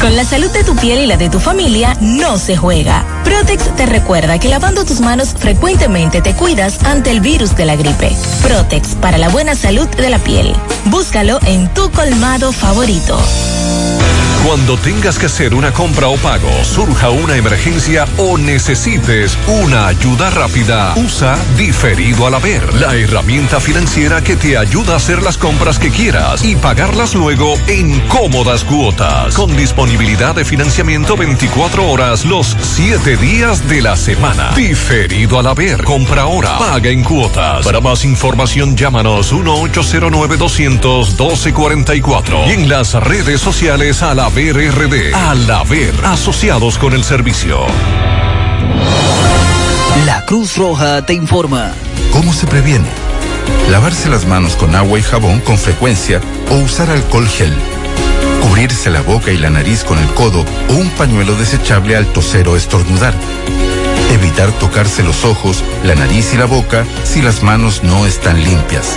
Con la salud de tu piel y la de tu familia no se juega. Protex te recuerda que lavando tus manos frecuentemente te cuidas ante el virus de la gripe. Protex para la buena salud de la piel. Búscalo en tu colmado favorito. Cuando tengas que hacer una compra o pago, surja una emergencia o necesites una ayuda rápida, usa Diferido al Haber, la herramienta financiera que te ayuda a hacer las compras que quieras y pagarlas luego en cómodas cuotas, con disponibilidad de financiamiento 24 horas los 7 días de la semana. Diferido al Haber, compra ahora, paga en cuotas. Para más información, llámanos 1-809-200-1244 y en las redes sociales a la Ver RD. Al haber asociados con el servicio. La Cruz Roja te informa. ¿Cómo se previene? Lavarse las manos con agua y jabón con frecuencia o usar alcohol gel. Cubrirse la boca y la nariz con el codo o un pañuelo desechable al toser o estornudar. Evitar tocarse los ojos, la nariz y la boca si las manos no están limpias.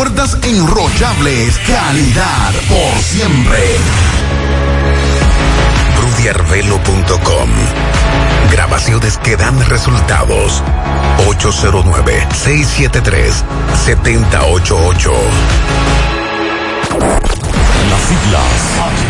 Enrollables. Calidad por siempre. rudiarvelo.com Grabaciones que dan resultados. 809-673-7088. Las siglas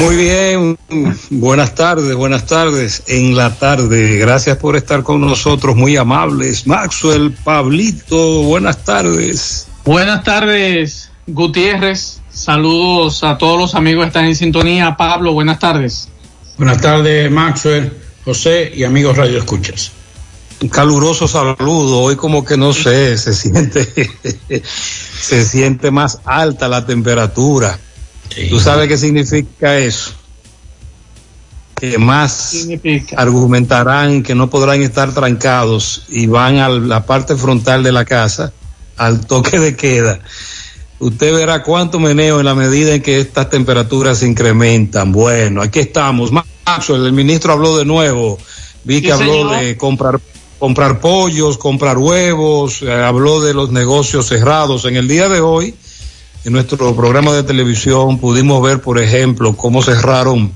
Muy bien, buenas tardes, buenas tardes. En la tarde, gracias por estar con nosotros, muy amables. Maxwell, Pablito, buenas tardes. Buenas tardes, Gutiérrez. Saludos a todos los amigos que están en sintonía. Pablo, buenas tardes. Buenas tardes, Maxwell, José y amigos Radio Escuchas. Un caluroso saludo. Hoy como que no sé, se siente, se siente más alta la temperatura. ¿Tú sabes qué significa eso? Que más argumentarán que no podrán estar trancados y van a la parte frontal de la casa al toque de queda. Usted verá cuánto meneo en la medida en que estas temperaturas se incrementan. Bueno, aquí estamos. Macho, el ministro habló de nuevo. Vi que habló de comprar comprar pollos, comprar huevos, eh, habló de los negocios cerrados. En el día de hoy, en nuestro programa de televisión pudimos ver, por ejemplo, cómo cerraron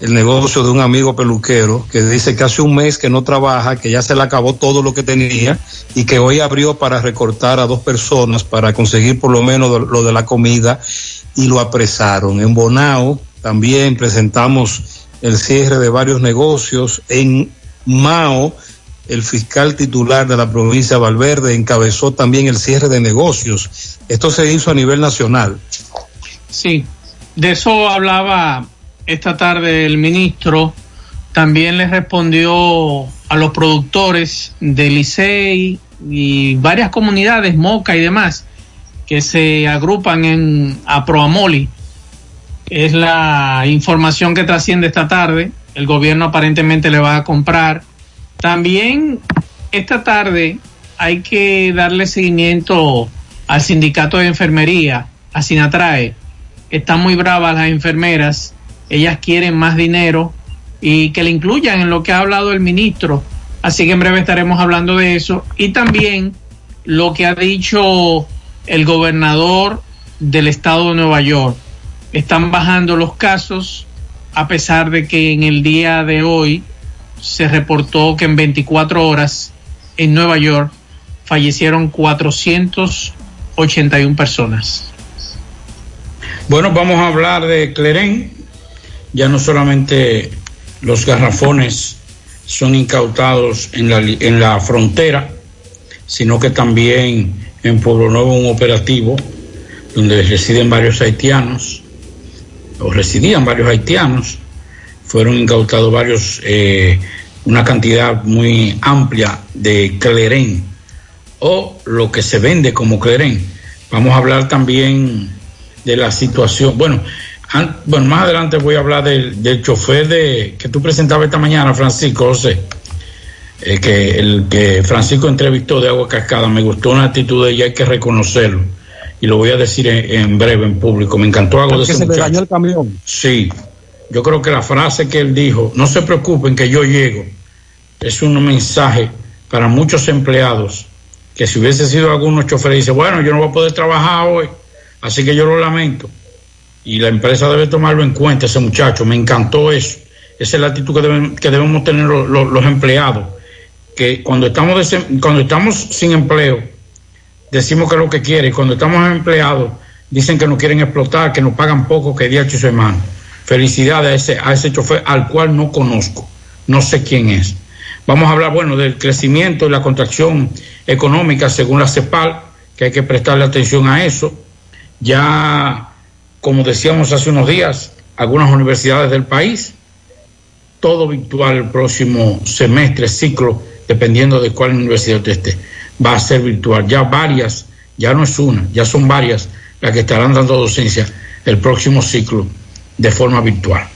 el negocio de un amigo peluquero que dice que hace un mes que no trabaja, que ya se le acabó todo lo que tenía y que hoy abrió para recortar a dos personas para conseguir por lo menos lo de la comida y lo apresaron. En Bonao también presentamos el cierre de varios negocios. En Mao, el fiscal titular de la provincia de Valverde encabezó también el cierre de negocios. Esto se hizo a nivel nacional. Sí, de eso hablaba esta tarde el ministro. También le respondió a los productores de Licey y varias comunidades, Moca y demás, que se agrupan en Aproamoli. Es la información que trasciende esta tarde. El gobierno aparentemente le va a comprar. También esta tarde hay que darle seguimiento al sindicato de enfermería, a Sinatrae. Están muy bravas las enfermeras. Ellas quieren más dinero y que le incluyan en lo que ha hablado el ministro. Así que en breve estaremos hablando de eso. Y también lo que ha dicho el gobernador del estado de Nueva York. Están bajando los casos a pesar de que en el día de hoy se reportó que en 24 horas en Nueva York fallecieron 481 personas. Bueno, vamos a hablar de Clerén. Ya no solamente los garrafones son incautados en la, en la frontera, sino que también en Pueblo Nuevo un operativo donde residen varios haitianos, o residían varios haitianos, fueron incautados varios, eh, una cantidad muy amplia de clerén, o lo que se vende como clerén. Vamos a hablar también de la situación, bueno, bueno, más adelante voy a hablar del, del chofer de, que tú presentabas esta mañana, Francisco José. Eh, que el que Francisco entrevistó de Agua Cascada, me gustó una actitud de ella, hay que reconocerlo. Y lo voy a decir en, breve en público. Me encantó algo de ese se le dañó el camión. Sí. Yo creo que la frase que él dijo, no se preocupen que yo llego, es un mensaje para muchos empleados que si hubiese sido algunos choferes, dice, bueno, yo no voy a poder trabajar hoy, así que yo lo lamento y la empresa debe tomarlo en cuenta, ese muchacho, me encantó eso. Esa es la actitud que, deben, que debemos tener los, los, empleados, que cuando estamos, cuando estamos sin empleo, decimos que es lo que quiere, y cuando estamos empleados, dicen que nos quieren explotar, que nos pagan poco, que día y semana. Felicidades a ese, a ese chofer al cual no conozco, no sé quién es. Vamos a hablar, bueno, del crecimiento y la contracción económica según la CEPAL, que hay que prestarle atención a eso. Ya como decíamos hace unos días, algunas universidades del país, todo virtual el próximo semestre, ciclo, dependiendo de cuál universidad usted esté, va a ser virtual. Ya varias, ya no es una, ya son varias las que estarán dando docencia el próximo ciclo de forma virtual.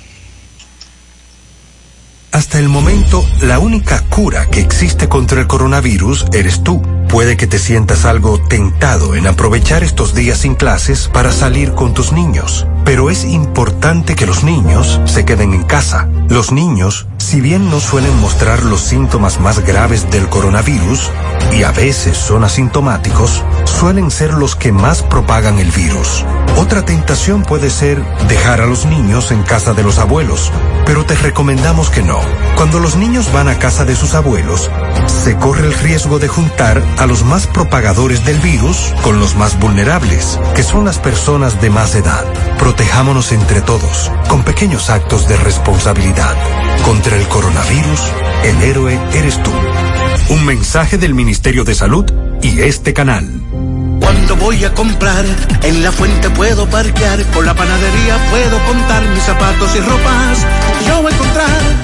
Hasta el momento, la única cura que existe contra el coronavirus eres tú. Puede que te sientas algo tentado en aprovechar estos días sin clases para salir con tus niños, pero es importante que los niños se queden en casa. Los niños, si bien no suelen mostrar los síntomas más graves del coronavirus, y a veces son asintomáticos, suelen ser los que más propagan el virus. Otra tentación puede ser dejar a los niños en casa de los abuelos, pero te recomendamos que no. Cuando los niños van a casa de sus abuelos, se corre el riesgo de juntar a los más propagadores del virus con los más vulnerables, que son las personas de más edad. Protejámonos entre todos, con pequeños actos de responsabilidad. Contra el coronavirus, el héroe eres tú. Un mensaje del Ministerio de Salud y este canal. Cuando voy a comprar, en la fuente puedo parquear, con la panadería puedo contar mis zapatos y ropas. Yo voy a encontrar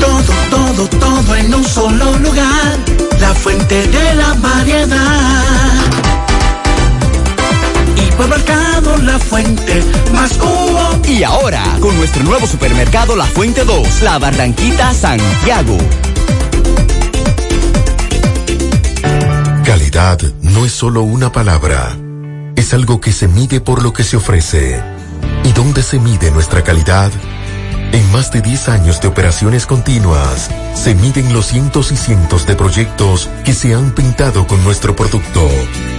todo, todo, todo en un solo lugar. La fuente de la variedad. Hipermercado La Fuente, más uno. Y ahora, con nuestro nuevo supermercado La Fuente 2, La Barranquita Santiago. Calidad no es solo una palabra, es algo que se mide por lo que se ofrece. ¿Y dónde se mide nuestra calidad? En más de 10 años de operaciones continuas, se miden los cientos y cientos de proyectos que se han pintado con nuestro producto,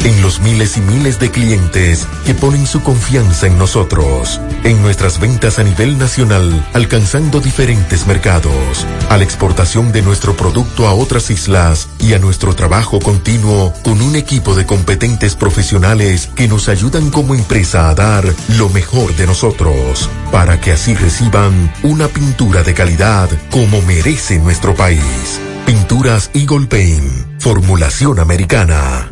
en los miles y miles de clientes que ponen su confianza en nosotros, en nuestras ventas a nivel nacional, alcanzando diferentes mercados, a la exportación de nuestro producto a otras islas y a nuestro trabajo continuo con un equipo de competentes profesionales que nos ayudan como empresa a dar lo mejor de nosotros, para que así reciban una pintura de calidad como merece nuestro país. Pinturas Eagle Paint, formulación americana.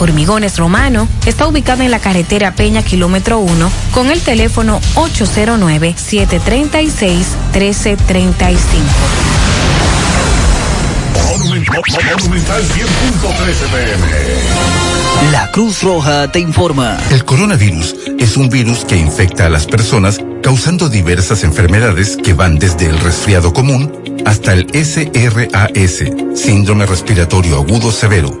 Hormigones Romano está ubicado en la carretera Peña Kilómetro 1 con el teléfono 809-736-1335. Monumental 100.13 pm. La Cruz Roja te informa. El coronavirus es un virus que infecta a las personas causando diversas enfermedades que van desde el resfriado común hasta el SRAS, síndrome respiratorio agudo severo.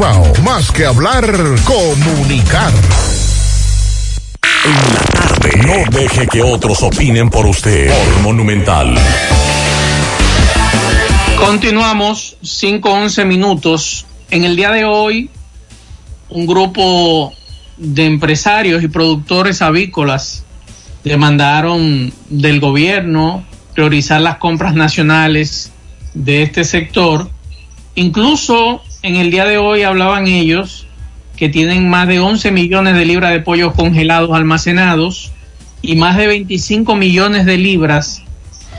Más que hablar, comunicar. En la tarde. No deje que otros opinen por usted. Por Monumental. Continuamos, 5-11 minutos. En el día de hoy, un grupo de empresarios y productores avícolas demandaron del gobierno priorizar las compras nacionales de este sector. Incluso en el día de hoy hablaban ellos que tienen más de 11 millones de libras de pollos congelados almacenados y más de 25 millones de libras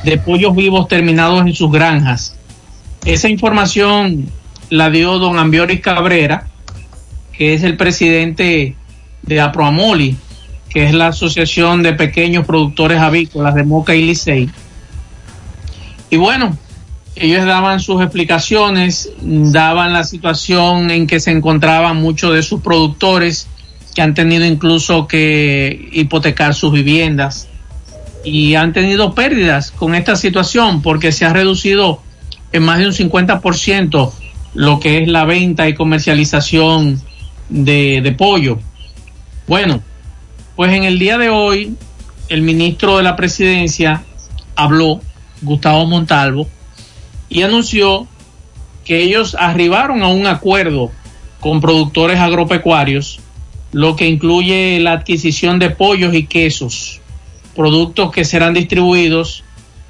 de pollos vivos terminados en sus granjas. Esa información la dio don Ambioris Cabrera, que es el presidente de Aproamoli, que es la Asociación de Pequeños Productores Avícolas de Moca y Licey. Y bueno, ellos daban sus explicaciones, daban la situación en que se encontraban muchos de sus productores que han tenido incluso que hipotecar sus viviendas y han tenido pérdidas con esta situación porque se ha reducido en más de un 50% lo que es la venta y comercialización de, de pollo. Bueno, pues en el día de hoy el ministro de la presidencia habló, Gustavo Montalvo, y anunció que ellos arribaron a un acuerdo con productores agropecuarios, lo que incluye la adquisición de pollos y quesos, productos que serán distribuidos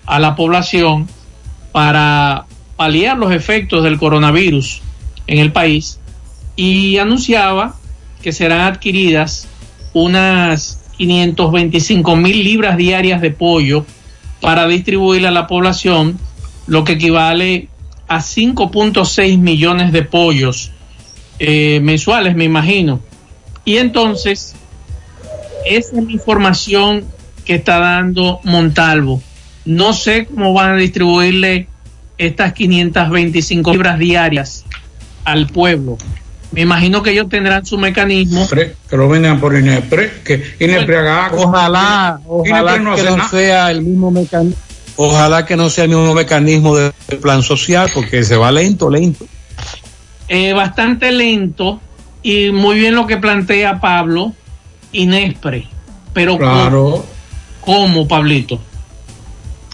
a la población para paliar los efectos del coronavirus en el país y anunciaba que serán adquiridas unas 525 mil libras diarias de pollo para distribuir a la población, lo que equivale a 5.6 millones de pollos eh, mensuales, me imagino. Y entonces, esa es la información que está dando Montalvo. No sé cómo van a distribuirle estas 525 libras diarias al pueblo. Me imagino que ellos tendrán su mecanismo. que lo vendan por INEPRE, que INEPRE haga algo. Ojalá, ojalá no que no nada. sea el mismo mecanismo. Ojalá que no sea el mismo mecanismo del plan social, porque se va lento, lento. Eh, bastante lento y muy bien lo que plantea Pablo Inespre. Pero Claro. ¿cómo, Pablito?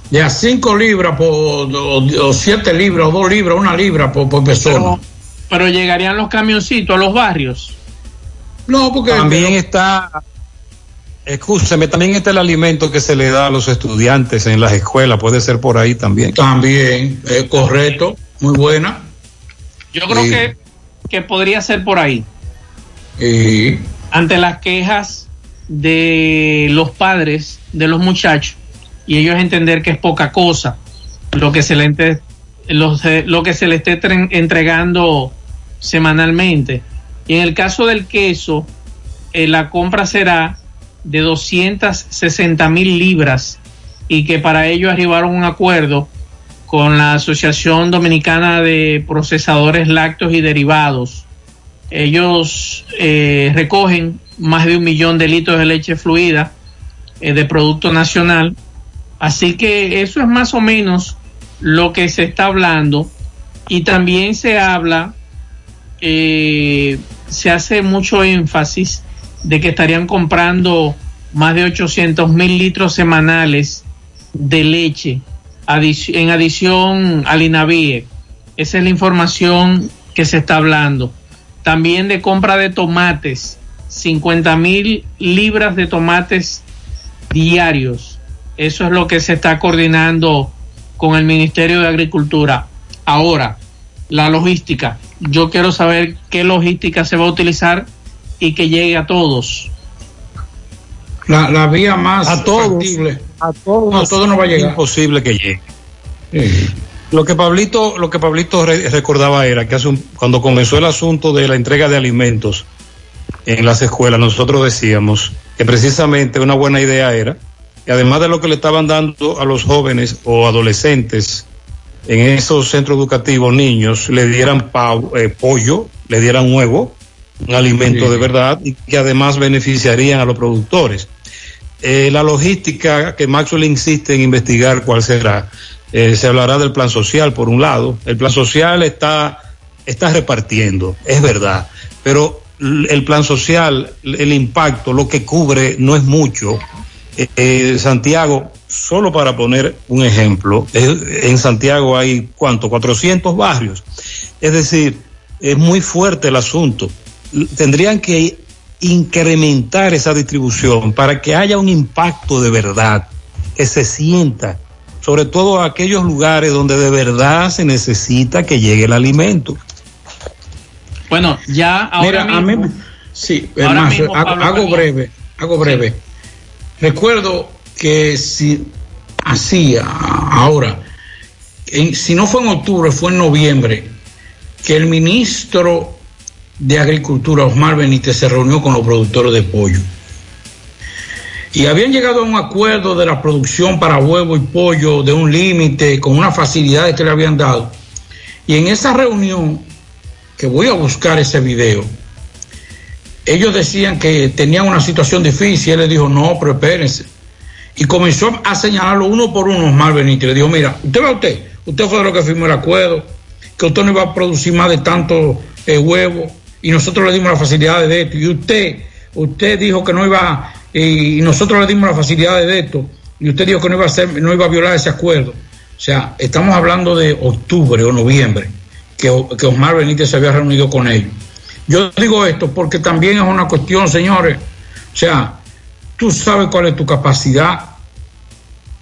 De a 5 libras por, o, 7 libras, o 2 libras, una libra por, por persona. Pero, pero llegarían los camioncitos a los barrios. No, porque También está, escúcheme, también está el alimento que se le da a los estudiantes en las escuelas, puede ser por ahí también. También, es correcto, muy buena. Yo creo Sí. que, que podría ser por ahí. Y Ante las quejas de los padres de los muchachos y ellos entender que es poca cosa lo que se le, ente- lo, se- lo que se le esté tren- entregando semanalmente. Y en el caso del queso, eh, la compra será de 260 mil libras y que para ello arribaron un acuerdo con la Asociación Dominicana de Procesadores Lácteos y Derivados. Ellos eh, recogen más de un millón de litros de leche fluida eh, de producto nacional. Así que eso es más o menos lo que se está hablando. Y también se habla, eh, se hace mucho énfasis de que estarían comprando más de 800 mil litros semanales de leche en adición al INAVIE. Esa es la información que se está hablando. También de compra de tomates, 50 mil libras de tomates diarios. Eso es lo que se está coordinando con el Ministerio de Agricultura. Ahora, la logística. Yo quiero saber qué logística se va a utilizar y que llegue a todos. la, la vía más A todos. factible. A todos, No, todo no va a llegar. imposible que llegue. Lo que Pablito, lo que Pablito re- recordaba era que hace un- cuando comenzó el asunto de la entrega de alimentos en las escuelas, nosotros decíamos que precisamente una buena idea era que además de lo que le estaban dando a los jóvenes o adolescentes en esos centros educativos, niños, le dieran eh, pollo, le dieran huevo, un alimento Sí. de verdad y que además beneficiarían a los productores. Eh, la logística que Maxwell insiste en investigar cuál será. Eh, se hablará del plan social por un lado. El plan social está, está repartiendo, es verdad, pero el plan social, el impacto, lo que cubre no es mucho. Eh, Santiago, solo para poner un ejemplo, en Santiago hay cuánto, 400 barrios. Es decir, es muy fuerte el asunto. Tendrían que incrementar esa distribución para que haya un impacto de verdad, que se sienta, sobre todo a aquellos lugares donde de verdad se necesita que llegue el alimento. Bueno, ya ahora Mira, a mí, sí, Ahora más, mismo, hago, breve, hago breve. Recuerdo que si hacía ahora, en- si no fue en octubre, fue en noviembre, que el ministro de Agricultura, Osmar Benítez, se reunió con los productores de pollo. Y habían llegado a un acuerdo de la producción para huevo y pollo, de un límite, con unas facilidades que le habían dado. Y en esa reunión, que voy a buscar ese video, ellos decían que tenían una situación difícil. Él le dijo, no, pero espérense. Y comenzó a señalarlo uno por uno, Osmar Benítez. Le dijo, mira, usted va usted, usted fue de lo que firmó el acuerdo, que usted no iba a producir más de tantos eh, huevos y nosotros le dimos las facilidades de esto. Y usted, usted dijo que no iba, y nosotros le dimos las facilidades de esto. Y usted dijo que no iba a hacer, no iba a violar ese acuerdo. O sea, estamos hablando de octubre o noviembre, que, que Osmar Benítez se había reunido con ellos. Yo digo esto porque también es una cuestión, señores. O sea, tú sabes cuál es tu capacidad.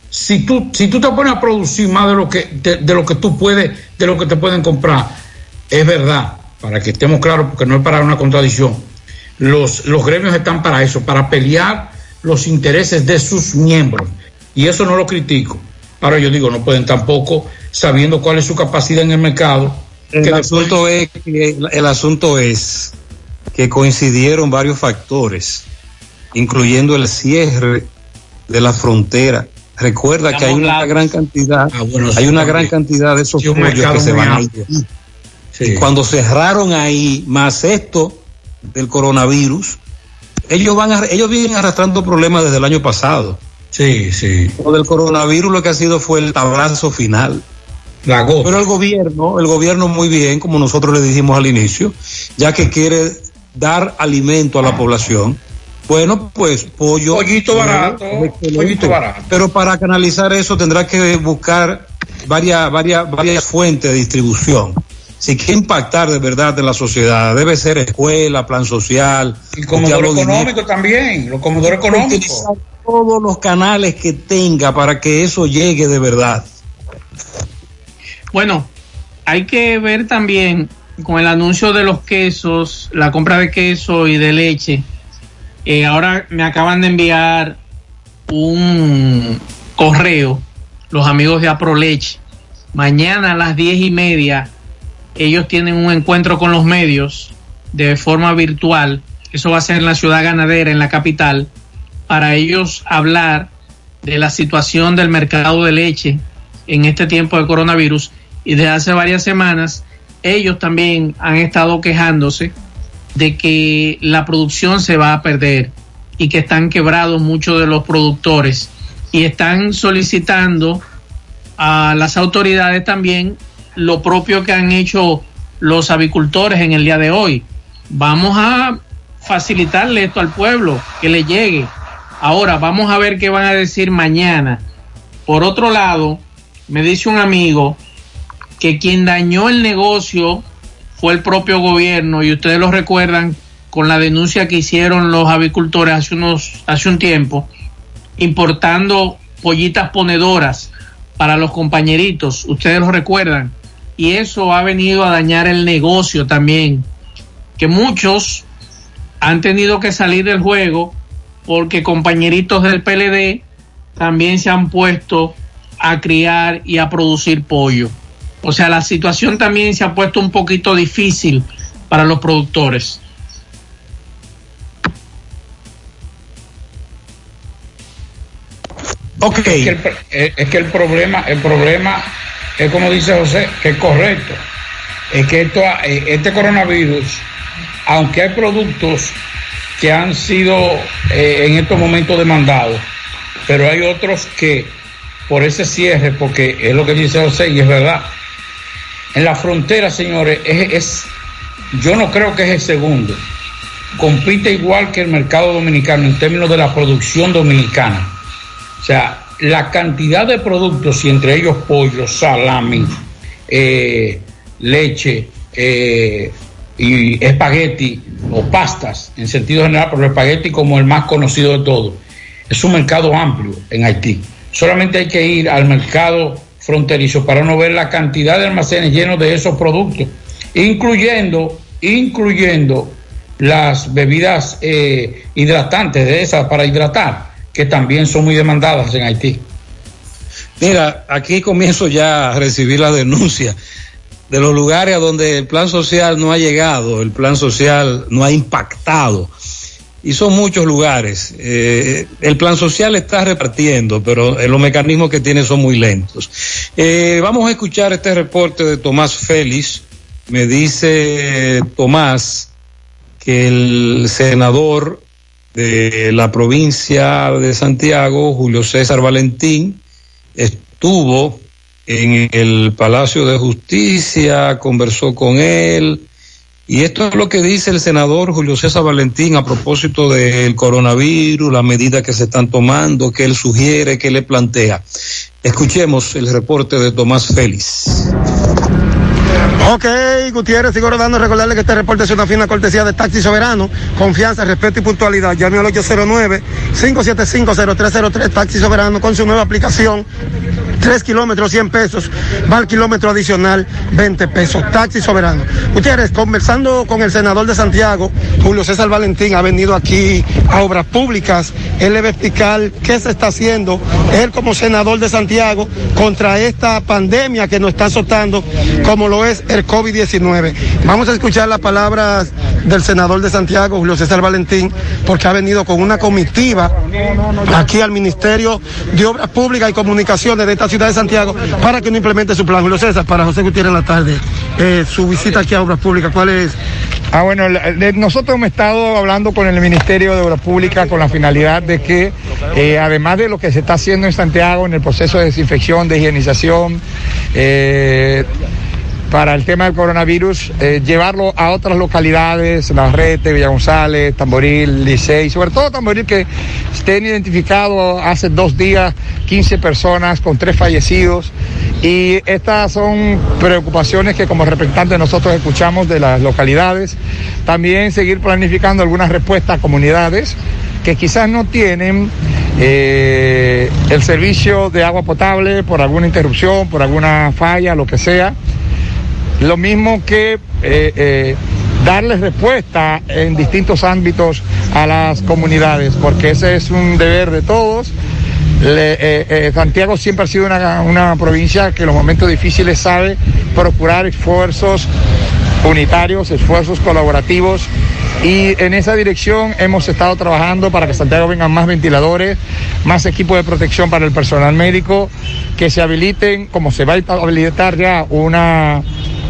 Si tú, si tú te pones a producir más de lo que, de, de lo que tú puedes, de lo que te pueden comprar, es verdad, para que estemos claros, porque no es para una contradicción. Los, los gremios están para eso, para pelear los intereses de sus miembros. Y eso no lo critico. Ahora yo digo, no pueden tampoco, sabiendo cuál es su capacidad en el mercado. El que asunto es que el asunto es que coincidieron varios factores, incluyendo el cierre de la frontera. Recuerda que hay una gran cantidad, hay una gran cantidad de esos que se van a amplio. Y cuando cerraron ahí, más esto del coronavirus, ellos van a- ellos vienen arrastrando problemas desde el año pasado. Sí, sí. Lo del coronavirus lo que ha sido fue el tablazo final. La Pero el gobierno, el gobierno muy bien, como nosotros le dijimos al inicio, ya que quiere dar alimento a la población. Bueno, pues pollo. Pollito barato, pollito barato. Pero para canalizar eso tendrá que buscar varias, varias, varias fuentes de distribución. Si quiere impactar de verdad en la sociedad, debe ser escuela, plan social. Y comodoro económico también, los comodoro económicos. Utilizar todos los canales que tenga para que eso llegue de verdad. Bueno, hay que ver también con el anuncio de los quesos, la compra de queso y de leche. Eh, ahora me acaban de enviar un correo, los amigos de Aproleche. Mañana a las diez y media ellos tienen un encuentro con los medios de forma virtual. Eso va a ser en la ciudad ganadera, en la capital, para ellos hablar de la situación del mercado de leche en este tiempo de coronavirus. Y desde hace varias semanas ellos también han estado quejándose de que la producción se va a perder y que están quebrados muchos de los productores y están solicitando a las autoridades también lo propio que han hecho los avicultores en el día de hoy. Vamos a facilitarle esto al pueblo, que le llegue. Ahora, vamos a ver qué van a decir mañana. Por otro lado, me dice un amigo que quien dañó el negocio fue el propio gobierno y ustedes lo recuerdan con la denuncia que hicieron los avicultores hace unos hace un tiempo importando pollitas ponedoras para los compañeritos, ustedes lo recuerdan, y eso ha venido a dañar el negocio también, que muchos han tenido que salir del juego porque compañeritos del PLD también se han puesto a criar y a producir pollo. O sea, la situación también se ha puesto un poquito difícil para los productores. Es que, el, eh, es que el problema, el problema es como dice José, que es correcto. Es que esto, eh, este coronavirus, aunque hay productos que han sido eh, en estos momentos demandados, pero hay otros que por ese cierre, porque es lo que dice José y es verdad. En la frontera, señores, es, es yo no creo que es el segundo. Compite igual que el mercado dominicano en términos de la producción dominicana. O sea, la cantidad de productos, y entre ellos pollo, salami, eh, leche eh, y espagueti o pastas, en sentido general, pero espagueti como el más conocido de todos, es un mercado amplio en Haití. Solamente hay que ir al mercado fronterizo para no ver la cantidad de almacenes llenos de esos productos, incluyendo, incluyendo las bebidas eh, hidratantes de esas para hidratar, que también son muy demandadas en Haití. Mira, aquí comienzo ya a recibir la denuncia de los lugares a donde el plan social no ha llegado, el plan social no ha impactado. Y son muchos lugares. Eh, el plan social está repartiendo, pero eh, los mecanismos que tiene son muy lentos. Eh, vamos a escuchar este reporte de Tomás Félix. Me dice Tomás que el senador de la provincia de Santiago, Julio César Valentín, estuvo en el Palacio de Justicia, conversó con él, y esto es lo que dice el senador Julio César Valentín a propósito del coronavirus, las medidas que se están tomando, que él sugiere, que le plantea. Escuchemos el reporte de Tomás Félix. Ok, Gutiérrez, sigo rodando. Recordarle que este reporte es una fina cortesía de Taxi Soberano. Confianza, respeto y puntualidad. Llame al 809-575-0303 Taxi Soberano con su nueva aplicación. 3 kilómetros, 100 pesos. Va al kilómetro adicional, 20 pesos. Taxi Soberano. Gutiérrez, conversando con el senador de Santiago, Julio César Valentín, ha venido aquí a Obras Públicas. Él le va a explicar qué se está haciendo, él como senador de Santiago, contra esta pandemia que nos está azotando, como lo es el COVID-19. Vamos a escuchar las palabras del senador de Santiago, Julio César Valentín, porque ha venido con una comitiva aquí al Ministerio de Obras Públicas y Comunicaciones de esta ciudad de Santiago para que no implemente su plan. Julio César, para José Gutiérrez en la tarde, eh, su visita aquí a Obras Públicas, ¿cuál es? Ah, bueno, nosotros hemos estado hablando con el Ministerio de Obras Públicas con la finalidad de que, eh, además de lo que se está haciendo en Santiago en el proceso de desinfección, de higienización, eh, para el tema del coronavirus, eh, llevarlo a otras localidades, Navarrete, Villa González, Tamboril, Licey, sobre todo Tamboril que estén identificados hace dos días 15 personas con tres fallecidos y estas son preocupaciones que como representantes nosotros escuchamos de las localidades. También seguir planificando algunas respuestas a comunidades que quizás no tienen eh, el servicio de agua potable por alguna interrupción, por alguna falla, lo que sea lo mismo que eh, eh, darles respuesta en distintos ámbitos a las comunidades, porque ese es un deber de todos. Eh, Santiago siempre ha sido una, una provincia que en los momentos difíciles sabe procurar esfuerzos unitarios, esfuerzos colaborativos y en esa dirección hemos estado trabajando para que Santiago vengan más ventiladores, más equipos de protección para el personal médico, que se habiliten, como se va a habilitar ya una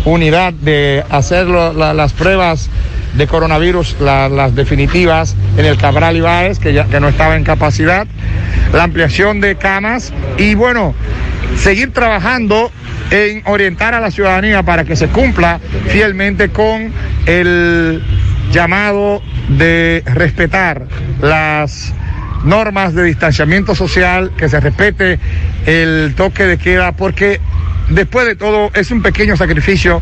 unidad de hacer las pruebas de coronavirus, las definitivas en el Cabral Ibáez, que, ya, que no estaba en capacidad, la ampliación de camas y bueno, seguir trabajando en orientar a la ciudadanía para que se cumpla fielmente con el llamado de respetar las normas de distanciamiento social, que se respete el toque de queda, porque después de todo es un pequeño sacrificio,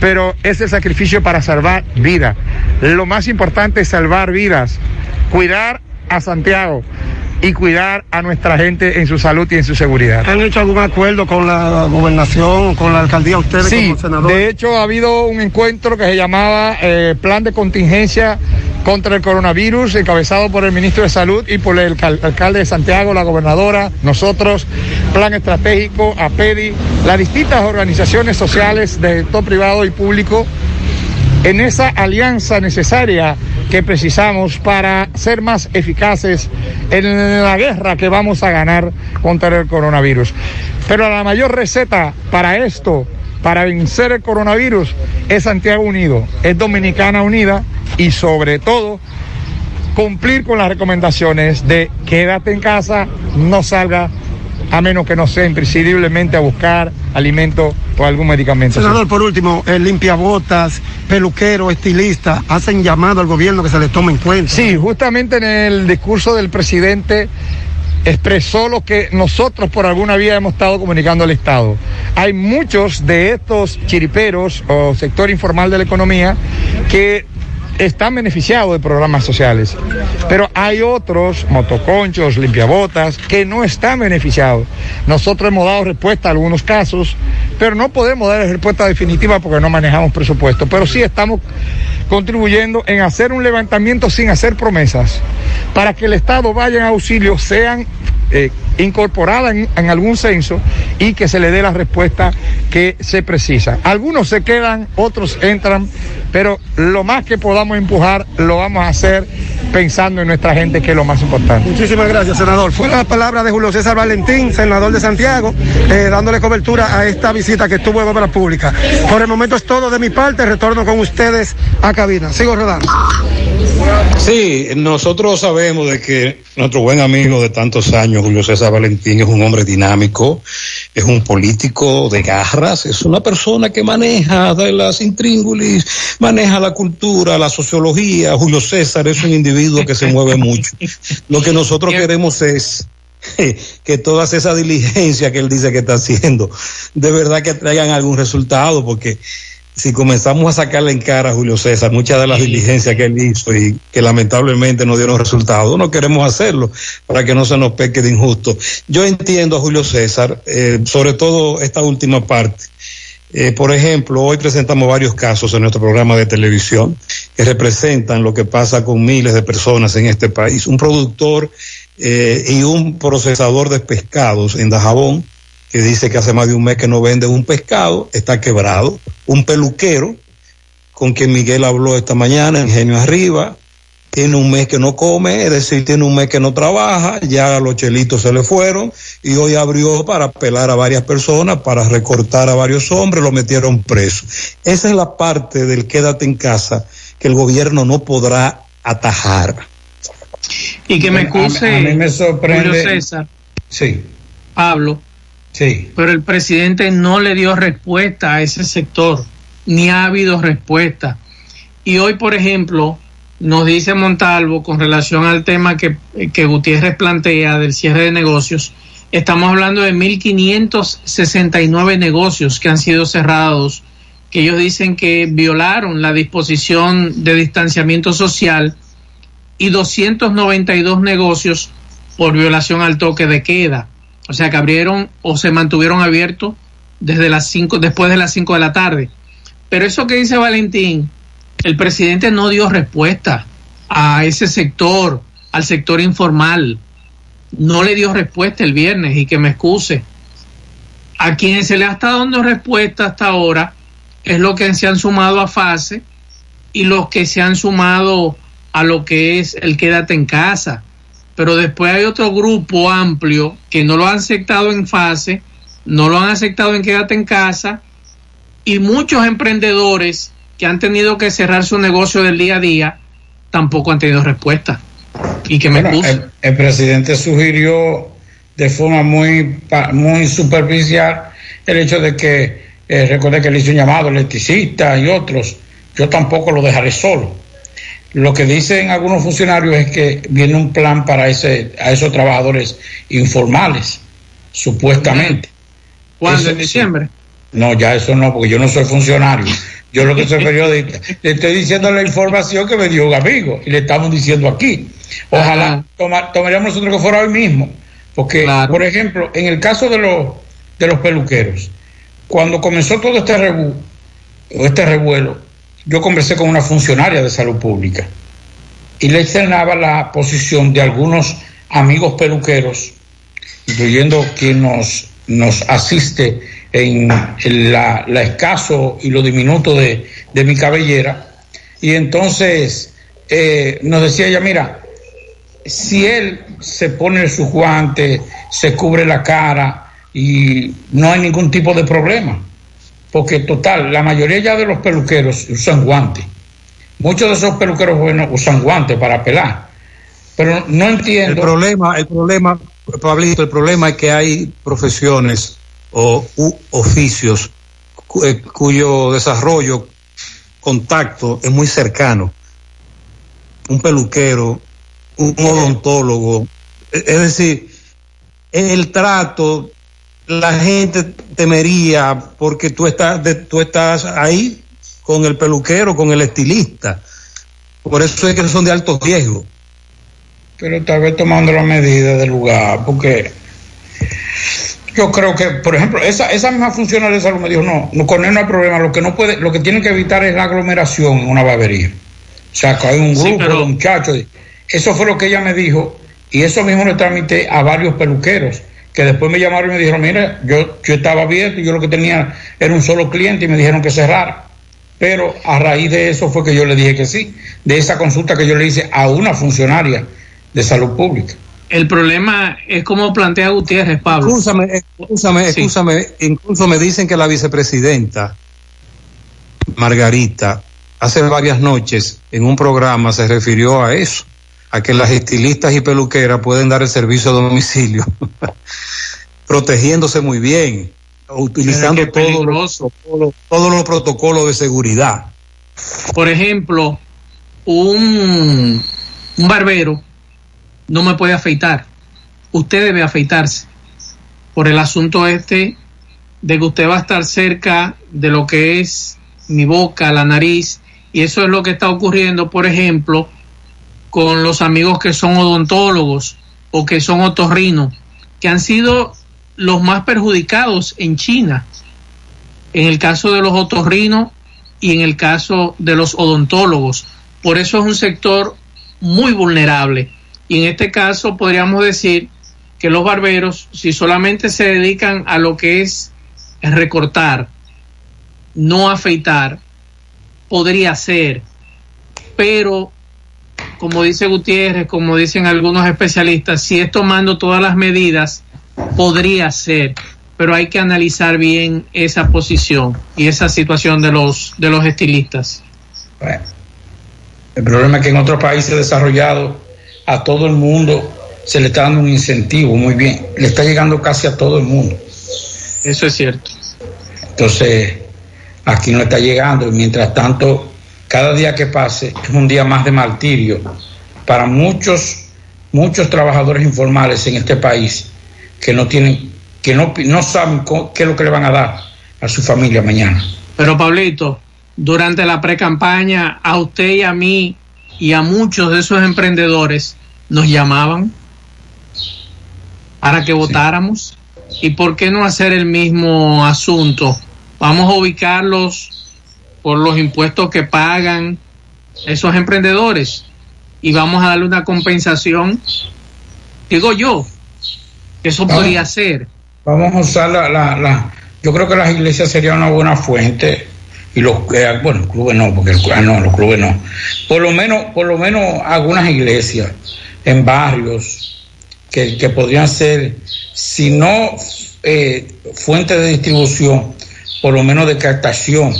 pero es el sacrificio para salvar vidas. Lo más importante es salvar vidas, cuidar a Santiago y cuidar a nuestra gente en su salud y en su seguridad. ¿Han hecho algún acuerdo con la gobernación, con la alcaldía ustedes sí, De hecho, ha habido un encuentro que se llamaba eh, Plan de Contingencia contra el coronavirus, encabezado por el ministro de Salud y por el alcalde de Santiago, la gobernadora, nosotros, Plan Estratégico, APEDI, las distintas organizaciones sociales de sector privado y público, en esa alianza necesaria que precisamos para ser más eficaces en la guerra que vamos a ganar contra el coronavirus. Pero la mayor receta para esto, para vencer el coronavirus, es Santiago Unido, es Dominicana Unida y sobre todo cumplir con las recomendaciones de quédate en casa, no salga a menos que no sea imprescindiblemente a buscar alimento o algún medicamento. Senador, por último, el limpiabotas, peluquero, estilista, hacen llamado al gobierno que se les tome en cuenta. Sí, justamente en el discurso del presidente expresó lo que nosotros por alguna vía hemos estado comunicando al Estado. Hay muchos de estos chiriperos o sector informal de la economía que están beneficiados de programas sociales, pero hay otros, motoconchos, limpiabotas, que no están beneficiados. Nosotros hemos dado respuesta a algunos casos, pero no podemos dar respuesta definitiva porque no manejamos presupuesto, pero sí estamos contribuyendo en hacer un levantamiento sin hacer promesas, para que el Estado vaya en auxilio, sean eh, incorporada en, algún censo y que se le dé la respuesta que se precisa. Algunos se quedan, otros entran, pero lo más que podamos empujar lo vamos a hacer pensando en nuestra gente, que es lo más importante. Muchísimas gracias, senador. Fue la palabra de Julio César Valentín, senador de Santiago, eh, dándole cobertura a esta visita que estuvo en Obras Públicas. Por el momento es todo de mi parte, retorno con ustedes a cabina. Sigo rodando. Sí, nosotros sabemos de que nuestro buen amigo de tantos años, Julio César Valentín, es un hombre dinámico, es un político de garras, es una persona que maneja de las intríngulis, maneja la cultura, la sociología. Julio César es un individuo que se mueve mucho. Lo que nosotros queremos es que todas esas diligencias que él dice que está haciendo, de verdad que traigan algún resultado, porque si comenzamos a sacarle en cara a Julio César muchas de las diligencias que él hizo y que lamentablemente no dieron resultados, no queremos hacerlo para que no se nos peque de injusto. Yo entiendo a Julio César, eh, sobre todo esta última parte. Eh, por ejemplo, hoy presentamos varios casos en nuestro programa de televisión que representan lo que pasa con miles de personas en este país. Un productor eh, y un procesador de pescados en Dajabón que dice que hace más de un mes que no vende un pescado, está quebrado. Un peluquero, con quien Miguel habló esta mañana, Ingenio Arriba, tiene un mes que no come, es decir, tiene un mes que no trabaja, ya los chelitos se le fueron y hoy abrió para pelar a varias personas, para recortar a varios hombres, lo metieron preso. Esa es la parte del quédate en casa que el gobierno no podrá atajar. Y que me excuse, a, mí me sorprende. Julio César. Sí. Pablo, Pero el presidente no le dio respuesta a ese sector, ni ha habido respuesta. Y hoy, por ejemplo, nos dice Montalvo con relación al tema que, que Gutiérrez plantea del cierre de negocios, estamos hablando de 1.569 negocios que han sido cerrados, que ellos dicen que violaron la disposición de distanciamiento social y 292 negocios por violación al toque de queda. O sea, que abrieron o se mantuvieron abiertos desde las cinco, después de las 5 de la tarde. Pero eso que dice Valentín, el presidente no dio respuesta a ese sector, al sector informal. No le dio respuesta el viernes y que me excuse. A quienes se le ha estado dando respuesta hasta ahora es lo que se han sumado a fase y los que se han sumado a lo que es el quédate en casa pero después hay otro grupo amplio que no lo han aceptado en fase, no lo han aceptado en quédate en casa, y muchos emprendedores que han tenido que cerrar su negocio del día a día tampoco han tenido respuesta. Y que me Bueno, el, el presidente sugirió de forma muy, muy superficial el hecho de que, eh, recuerde que le hizo un llamado electricista y otros. Yo tampoco lo dejaré solo. Lo que dicen algunos funcionarios es que viene un plan para ese, a esos trabajadores informales, supuestamente. ¿Cuándo? Eso ¿En diciembre? No, ya eso no, porque yo no soy funcionario. Yo lo que soy periodista. Le estoy diciendo la información que me dio un amigo y le estamos diciendo aquí. Ojalá toma- tomaríamos nosotros que fuera hoy mismo. Porque, por ejemplo, en el caso de los, de los peluqueros, cuando comenzó todo este rebu, o este revuelo, yo conversé con una funcionaria de salud pública y le externaba la posición de algunos amigos peluqueros, incluyendo quien nos, nos asiste en, la escaso y lo diminuto de, de mi cabellera. Y entonces eh, nos decía ella, mira, si él se pone sus guantes, se cubre la cara y no hay ningún tipo de problema. Porque total, la mayoría ya de los peluqueros usan guantes. Muchos de esos peluqueros buenos usan guantes para pelar. Pero no entiendo. El problema, el problema, Pablito, el problema es que hay profesiones o u- oficios cu- eh, cuyo desarrollo, contacto es muy cercano. Un peluquero, un odontólogo, e- es decir, el trato, la gente temería porque tú estás, de- tú estás ahí con el peluquero, con el estilista. Por eso es que son de alto riesgo. pero tal vez tomando las medidas del lugar, porque yo creo que, por ejemplo, esa, esa misma funcionaria de salud me dijo, no, no, con él no hay problema, lo que no puede, lo que tienen que evitar es la aglomeración en una barbería. O sea, que hay un grupo de muchachos. Eso fue lo que ella me dijo, y eso mismo le tramité a varios peluqueros, que después me llamaron y me dijeron, mira, yo, yo estaba abierto y yo lo que tenía era un solo cliente y me dijeron que cerrara. Pero a raíz de eso fue que yo le dije que sí, de esa consulta que yo le hice a una funcionaria de salud pública. El problema es como plantea Gutiérrez, Pablo. Escúchame, escúchame, Sí. escúchame. Incluso me dicen que la vicepresidenta Margarita hace varias noches en un programa se refirió a eso, a que las estilistas y peluqueras pueden dar el servicio a domicilio, protegiéndose muy bien, utilizando todos los, todos los protocolos de seguridad. Por ejemplo, un, un barbero no me puede afeitar. Usted debe afeitarse. Por el asunto este de que usted va a estar cerca de lo que es mi boca, la nariz, y eso es lo que está ocurriendo, por ejemplo, con los amigos que son odontólogos o que son otorrinos, que han sido los más perjudicados en China. En el caso de los otorrinos y en el caso de los odontólogos. Por eso es un sector muy vulnerable. Y en este caso podríamos decir que los barberos, si solamente se dedican a lo que es recortar, no afeitar, podría ser. Pero, como dice Gutiérrez, como dicen algunos especialistas, si es tomando todas las medidas, podría ser. Pero hay que analizar bien esa posición y esa situación de los, de los estilistas. Bueno, el problema es que en otros países desarrollados a todo el mundo se le está dando un incentivo muy bien, le está llegando casi a todo el mundo. Eso es cierto. Entonces, aquí no está llegando y mientras tanto, cada día que pase es un día más de martirio para muchos, muchos trabajadores informales en este país que no tienen, que no, no saben qué es lo que le van a dar a su familia mañana. Pero Pablito, durante la pre-campaña, a usted y a mí y a muchos de esos emprendedores nos llamaban para que votáramos. ¿Y por qué no hacer el mismo asunto? Vamos a ubicarlos por los impuestos que pagan esos emprendedores y vamos a darle una compensación. Digo yo, que eso Vamos. podría ser. Vamos a usar la, la, la- yo creo que las iglesias serían una buena fuente y los eh, bueno los clubes no porque el ah, no los clubes no por lo menos por lo menos algunas iglesias en barrios que, que podrían ser si no eh, fuentes de distribución por lo menos de captación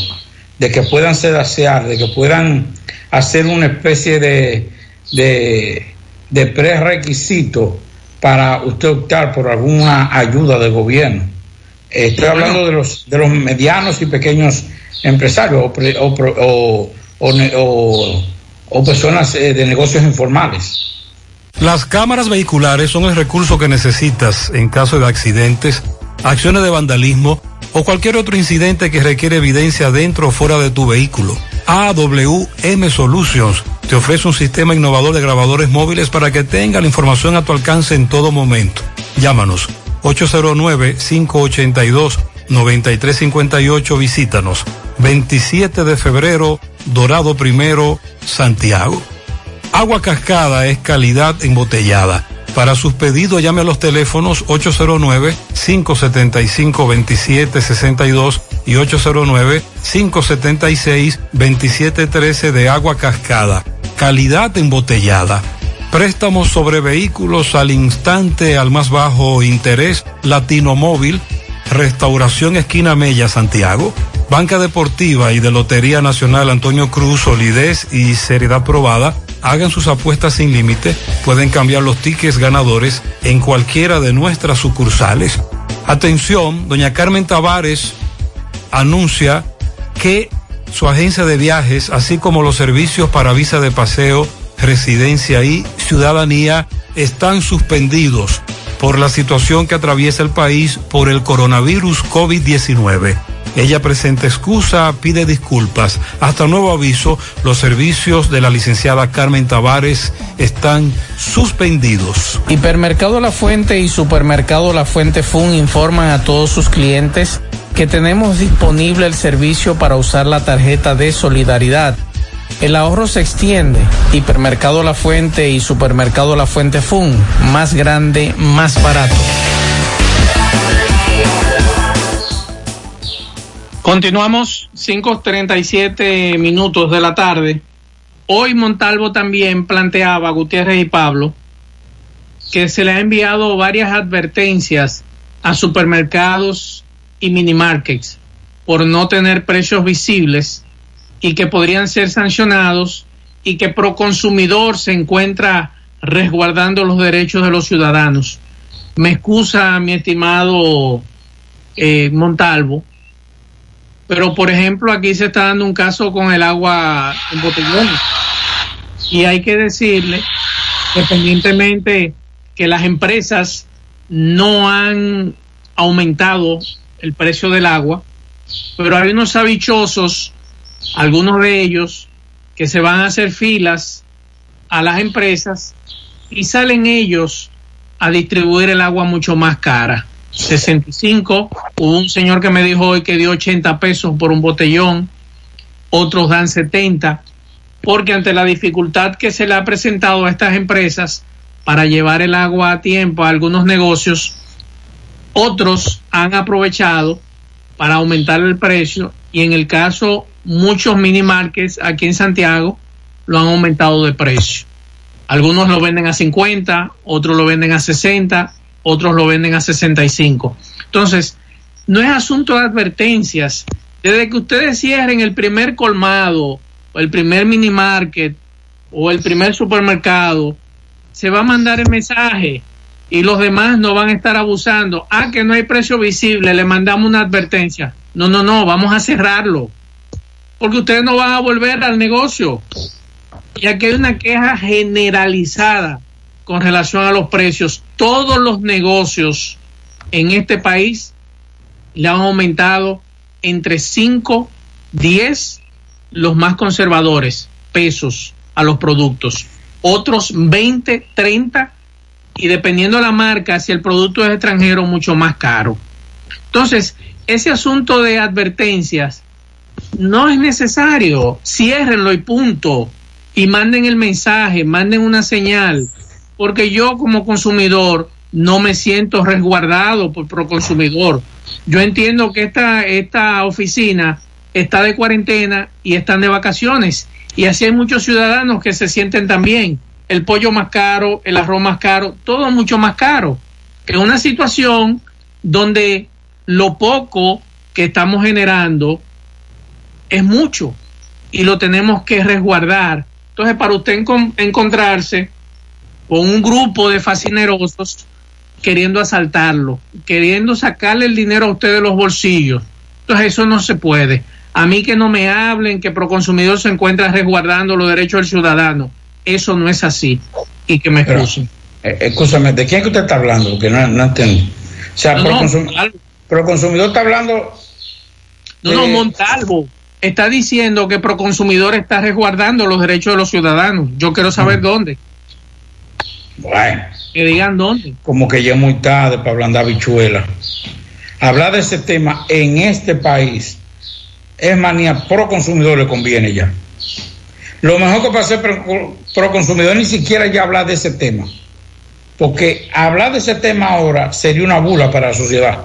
de que puedan ser asear de que puedan hacer una especie de de, de prerequisito para usted optar por alguna ayuda del gobierno. Eh, Estoy hablando de los de los medianos y pequeños empresarios o, pre- o o- o- o personas eh, de negocios informales. Las cámaras vehiculares son el recurso que necesitas en caso de accidentes, acciones de vandalismo o cualquier otro incidente que requiere evidencia dentro o fuera de tu vehículo. AWM Solutions te ofrece un sistema innovador de grabadores móviles para que tenga la información a tu alcance en todo momento. Llámanos 809-582-9358. Visítanos. 27 de febrero, Dorado Primero, Santiago. Agua Cascada es calidad embotellada. Para sus pedidos llame a los teléfonos 809-575-2762 y 809-576-2713 de Agua Cascada. Calidad embotellada. Préstamos sobre vehículos al instante al más bajo interés. Latino Móvil. Restauración Esquina Mella, Santiago. Banca Deportiva y de Lotería Nacional Antonio Cruz, solidez y seriedad probada. Hagan sus apuestas sin límite. Pueden cambiar los tickets ganadores en cualquiera de nuestras sucursales. Atención, doña Carmen Tavares anuncia que su agencia de viajes, así como los servicios para visa de paseo, residencia y ciudadanía, están suspendidos por la situación que atraviesa el país por el coronavirus COVID-19. Ella presenta excusa, pide disculpas. Hasta nuevo aviso, los servicios de la licenciada Carmen Tavares están suspendidos. Hipermercado La Fuente y Supermercado La Fuente Fun informan a todos sus clientes que tenemos disponible el servicio para usar la tarjeta de solidaridad. El ahorro se extiende. Hipermercado La Fuente y Supermercado La Fuente Fun. Más grande, más barato. Continuamos 5.37 minutos de la tarde. Hoy Montalvo también planteaba, Gutiérrez y Pablo, que se le ha enviado varias advertencias a supermercados y minimarkets por no tener precios visibles y que podrían ser sancionados y que Proconsumidor se encuentra resguardando los derechos de los ciudadanos. Me excusa mi estimado eh, Montalvo, pero por ejemplo aquí se está dando un caso con el agua en botellones y hay que decirle, independientemente que las empresas no han aumentado el precio del agua, pero hay unos habichosos, algunos de ellos, que se van a hacer filas a las empresas y salen ellos a distribuir el agua mucho más cara. 65, hubo un señor que me dijo hoy que dio 80 pesos por un botellón, otros dan 70, porque ante la dificultad que se le ha presentado a estas empresas para llevar el agua a tiempo a algunos negocios, otros han aprovechado para aumentar el precio y en el caso muchos mini markets aquí en Santiago lo han aumentado de precio. Algunos lo venden a 50, otros lo venden a 60, otros lo venden a 65. Entonces, no es asunto de advertencias. Desde que ustedes cierren el primer colmado, o el primer mini market, o el primer supermercado, se va a mandar el mensaje y los demás no van a estar abusando. Ah, que no hay precio visible, le mandamos una advertencia. No, no, no, vamos a cerrarlo. Porque ustedes no van a volver al negocio. Y aquí hay una queja generalizada con relación a los precios. Todos los negocios en este país le han aumentado entre 5, 10, los más conservadores, pesos a los productos. Otros 20, 30 y dependiendo de la marca, si el producto es extranjero, mucho más caro. Entonces, ese asunto de advertencias no es necesario. Ciérrenlo y punto. Y manden el mensaje, manden una señal. Porque yo como consumidor no me siento resguardado por Proconsumidor. Yo entiendo que esta, esta oficina está de cuarentena y están de vacaciones. Y así hay muchos ciudadanos que se sienten también el pollo más caro, el arroz más caro, todo mucho más caro. En una situación donde lo poco que estamos generando es mucho y lo tenemos que resguardar. Entonces, para usted encontrarse con un grupo de fascinerosos queriendo asaltarlo, queriendo sacarle el dinero a usted de los bolsillos. Entonces, eso no se puede. A mí que no me hablen que Proconsumidor se encuentra resguardando los derechos del ciudadano eso no es así y que me excusen. Eh, escúchame, ¿de quién que usted está hablando? Porque no, no entiendo. O sea, pero, el consumidor está hablando. No, no, Montalvo está diciendo que Proconsumidor está resguardando los derechos de los ciudadanos. Yo quiero saber mm. dónde. Bueno. Que digan dónde. Como que ya es muy tarde para hablar de habichuela. Hablar de ese tema en este país es manía pro consumidor le conviene ya. Lo mejor que puede hacer pro, consumidor ni siquiera ya hablar de ese tema. Porque hablar de ese tema ahora sería una bula para la sociedad.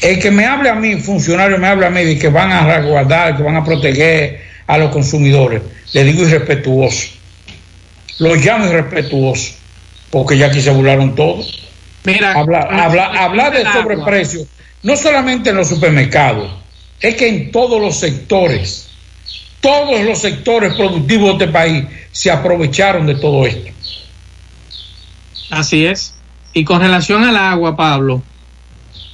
El que me hable a mí, funcionario me hable a mí de que van a resguardar, que van a proteger a los consumidores, le digo irrespetuoso. Lo llamo irrespetuoso, porque ya aquí se burlaron todos. Mira, hablar de sobreprecio, no solamente en los supermercados, es que en todos los sectores todos los sectores productivos de este país se aprovecharon de todo esto. Así es. Y con relación al agua, Pablo,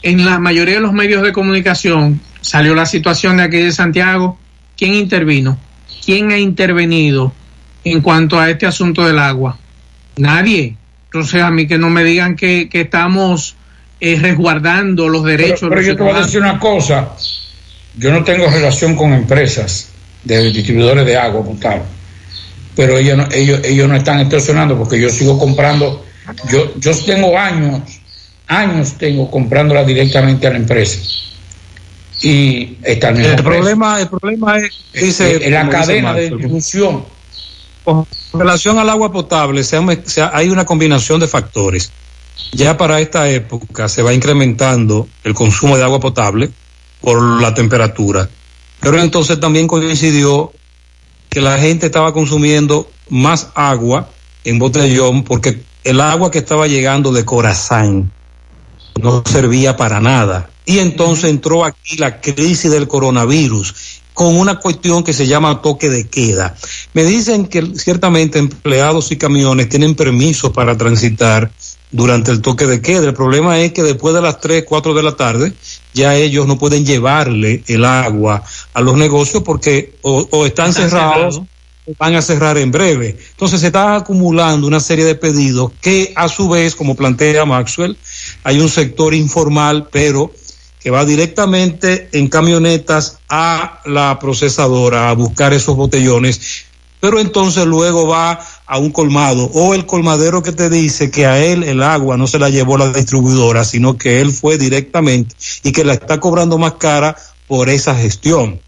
en la mayoría de los medios de comunicación salió la situación de aquí de Santiago. ¿Quién intervino? ¿Quién ha intervenido en cuanto a este asunto del agua? Nadie. Entonces, a mí que no me digan que, estamos eh, resguardando los derechos. Pero, pero yo te voy a decir una cosa. Yo no tengo relación con empresas de distribuidores de agua potable. Pero ellos no, ellos, ellos no están extorsionando porque yo sigo comprando, yo, yo tengo años, años tengo comprándola directamente a la empresa. Y está el, el problema, el problema es, dice, en la cadena de distribución. Con relación al agua potable, hay una combinación de factores. Ya para esta época se va incrementando el consumo de agua potable por la temperatura. Pero entonces también coincidió que la gente estaba consumiendo más agua en botellón porque el agua que estaba llegando de Corazán no servía para nada. Y entonces entró aquí la crisis del coronavirus con una cuestión que se llama toque de queda. Me dicen que ciertamente empleados y camiones tienen permiso para transitar durante el toque de queda. El problema es que después de las 3, 4 de la tarde, ya ellos no pueden llevarle el agua a los negocios porque o, están, cerrados o van a cerrar en breve. Entonces se está acumulando una serie de pedidos que a su vez, como plantea Maxwell, hay un sector informal, pero que va directamente en camionetas a la procesadora a buscar esos botellones, pero entonces luego va a un colmado o el colmadero que te dice que a él el agua no se la llevó la distribuidora, sino que él fue directamente y que la está cobrando más cara por esa gestión.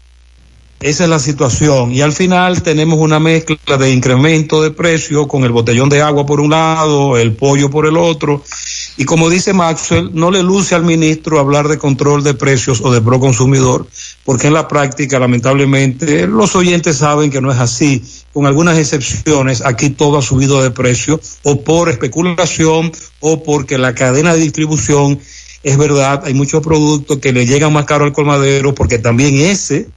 Esa es la situación. Y al final tenemos una mezcla de incremento de precio con el botellón de agua por un lado, el pollo por el otro. Y como dice Maxwell, no le luce al ministro hablar de control de precios o de pro consumidor, porque en la práctica, lamentablemente, los oyentes saben que no es así. Con algunas excepciones, aquí todo ha subido de precio, o por especulación, o porque la cadena de distribución es verdad, hay muchos productos que le llegan más caro al colmadero, porque también ese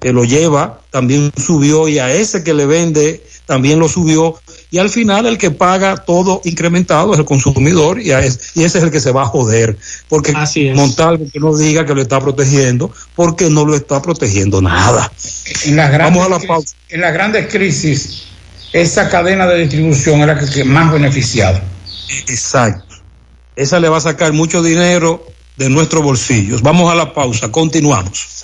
que lo lleva también subió y a ese que le vende también lo subió y al final el que paga todo incrementado es el consumidor y, es, y ese es el que se va a joder porque Montalvo que no diga que lo está protegiendo porque no lo está protegiendo nada. En las grandes, Vamos a la pausa. En las grandes crisis esa cadena de distribución era la que más beneficiada. Exacto. Esa le va a sacar mucho dinero de nuestros bolsillos. Vamos a la pausa, continuamos.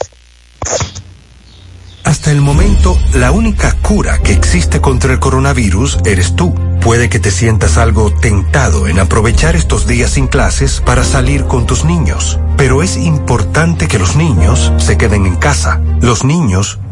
Hasta el momento, la única cura que existe contra el coronavirus eres tú. Puede que te sientas algo tentado en aprovechar estos días sin clases para salir con tus niños, pero es importante que los niños se queden en casa. Los niños,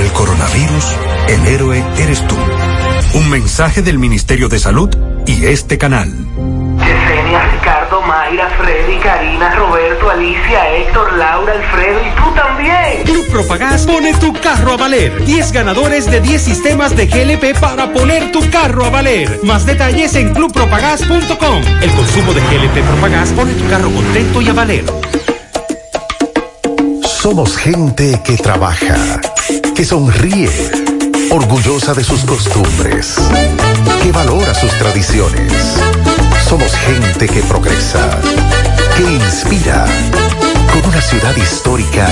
El coronavirus, el héroe eres tú. Un mensaje del Ministerio de Salud y este canal. Yesenia, Ricardo, Mayra, Freddy, Karina, Roberto, Alicia, Héctor, Laura, Alfredo y tú también. Club Propagás pone tu carro a valer. 10 ganadores de 10 sistemas de GLP para poner tu carro a valer. Más detalles en clubpropagás.com. El consumo de GLP Propagás pone tu carro contento y a valer. Somos gente que trabaja, que sonríe, orgullosa de sus costumbres, que valora sus tradiciones. Somos gente que progresa, que inspira, con una ciudad histórica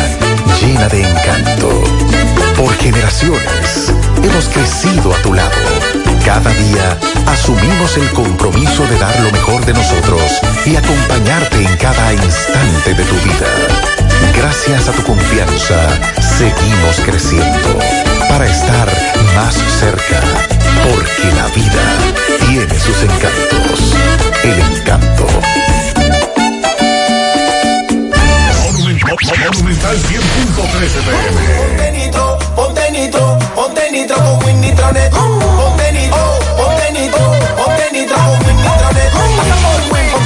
llena de encanto. Por generaciones hemos crecido a tu lado. Cada día asumimos el compromiso de dar lo mejor de nosotros y acompañarte en cada instante de tu vida. Gracias a tu confianza, seguimos creciendo para estar más cerca, porque la vida tiene sus encantos. El encanto. Monumental 100.13 Ponte nitro, ponte nitro, ponte nitro con Win Nitronet. Ponte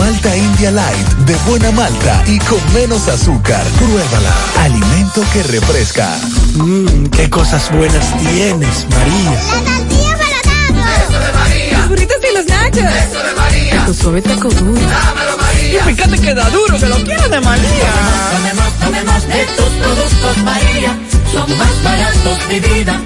Pastilla Light de buena malta y con menos azúcar. Pruébala. Alimento que refresca. Mmm, qué cosas buenas tienes, María. La tortilla para Eso de María. Los burritos y los nachos. Eso de María. Tu suave taco duro. Dámelo, María. Y fíjate que da duro, que lo quiero de María. Tomemos, tomemos de tus productos, María. Son más baratos de vida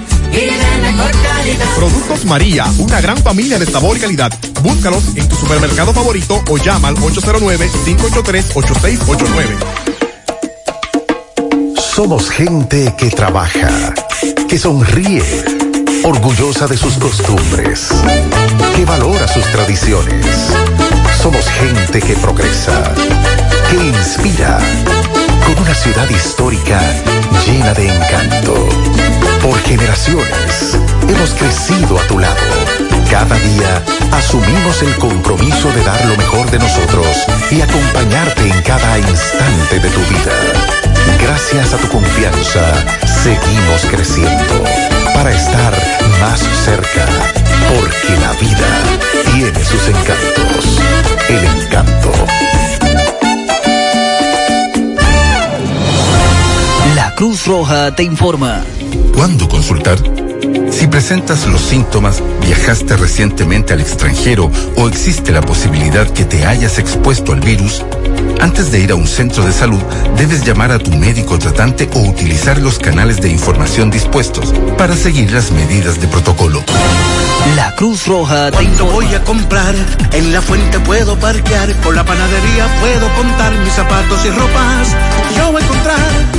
Productos María, una gran familia de sabor y calidad. Búscalos en tu supermercado favorito o llama al 809-583-8689. Somos gente que trabaja, que sonríe, orgullosa de sus costumbres, que valora sus tradiciones. Somos gente que progresa, que inspira, con una ciudad histórica llena de encanto. Por generaciones hemos crecido a tu lado. Cada día asumimos el compromiso de dar lo mejor de nosotros y acompañarte en cada instante de tu vida. Gracias a tu confianza, seguimos creciendo para estar más cerca, porque la vida tiene sus encantos. El encanto. La Cruz Roja te informa. ¿Cuándo consultar? Si presentas los síntomas, viajaste recientemente al extranjero o existe la posibilidad que te hayas expuesto al virus, antes de ir a un centro de salud, debes llamar a tu médico tratante o utilizar los canales de información dispuestos para seguir las medidas de protocolo. La Cruz Roja te Cuando informa. voy a comprar, en la fuente puedo parquear, por la panadería puedo contar mis zapatos y ropas. Yo voy a encontrar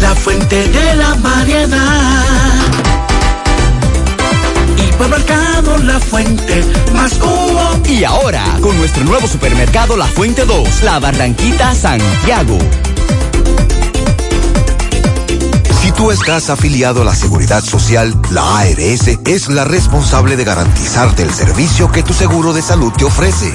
la fuente de la variedad. Hipermercado La Fuente, más cubo. Y ahora, con nuestro nuevo supermercado La Fuente 2, La Barranquita Santiago. Si tú estás afiliado a la Seguridad Social, la ARS es la responsable de garantizarte el servicio que tu seguro de salud te ofrece.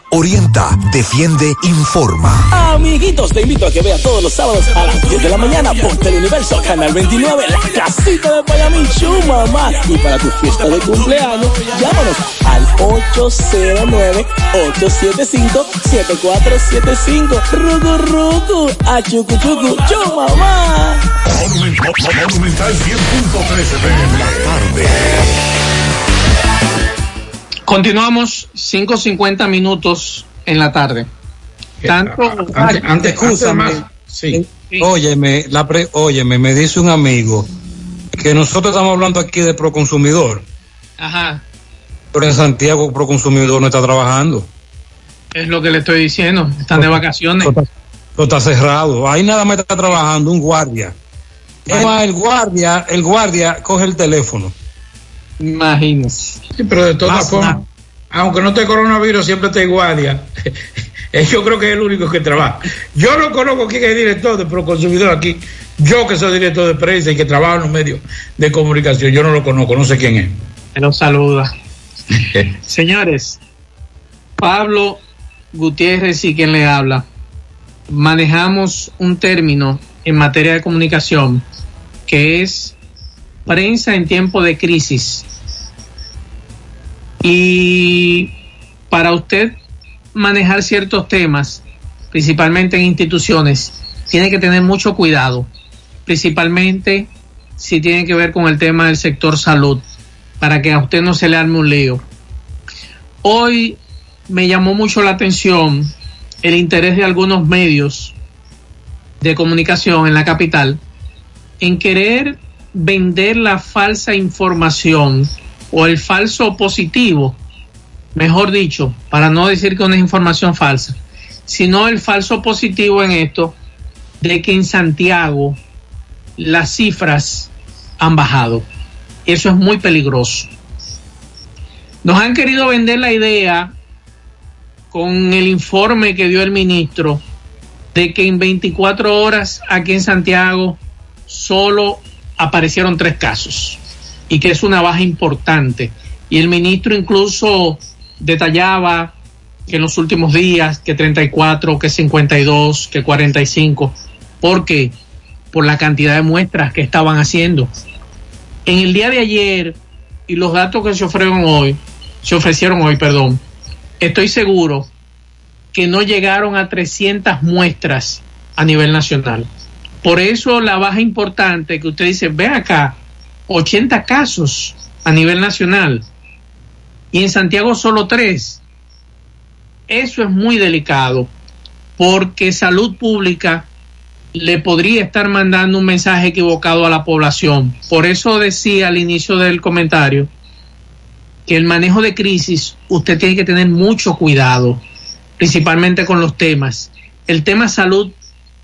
Orienta, defiende, informa. Amiguitos, te invito a que veas todos los sábados a las 10 de la mañana por Teleuniverso, Canal 29, La Casita de Payamichu, mamá. Y para tu fiesta de cumpleaños, llámanos al 809-875-7475. Rugu Rugu, a Chucu Chucu, Chu, mamá. Monumental 100.13 pm. La tarde. Continuamos 5.50 minutos en la tarde. Tanto. Antes, antes, Escúchame. antes más, sí. Óyeme, la pre- óyeme, me dice un amigo que nosotros estamos hablando aquí de Proconsumidor, Ajá, pero en Santiago Proconsumidor no está trabajando. es lo que le estoy diciendo. Están de vacaciones. Todo está cerrado. Ahí nada más está trabajando un guardia. El guardia, el guardia coge el teléfono. Imagínese. Sí, pero de todas formas, aunque no esté coronavirus, siempre está guardia. Eh, Yo creo que es el único que trabaja. Yo no conozco quién es el director de Proconsumidor aquí. Yo que soy director de prensa y que trabajo en los medios de comunicación, yo no lo conozco, no sé quién es. Me lo saluda. Señores, Pablo Gutiérrez y quien le habla, manejamos un término en materia de comunicación que es prensa en tiempo de crisis. Y para usted manejar ciertos temas, principalmente en instituciones, tiene que tener mucho cuidado, principalmente si tiene que ver con el tema del sector salud, para que a usted no se le arme un lío. Hoy me llamó mucho la atención el interés de algunos medios de comunicación en la capital en querer vender la falsa información o el falso positivo, mejor dicho, para no decir que una información falsa, sino el falso positivo en esto de que en Santiago las cifras han bajado. Eso es muy peligroso. Nos han querido vender la idea con el informe que dio el ministro de que en 24 horas aquí en Santiago solo aparecieron tres casos y que es una baja importante. Y el ministro incluso detallaba que en los últimos días, que 34, que 52, que 45, porque por la cantidad de muestras que estaban haciendo. En el día de ayer y los datos que se ofrecieron hoy, se ofrecieron hoy, perdón, estoy seguro que no llegaron a 300 muestras a nivel nacional. Por eso la baja importante que usted dice, ve acá, 80 casos a nivel nacional y en Santiago solo 3. Eso es muy delicado porque salud pública le podría estar mandando un mensaje equivocado a la población. Por eso decía al inicio del comentario que el manejo de crisis usted tiene que tener mucho cuidado, principalmente con los temas. El tema salud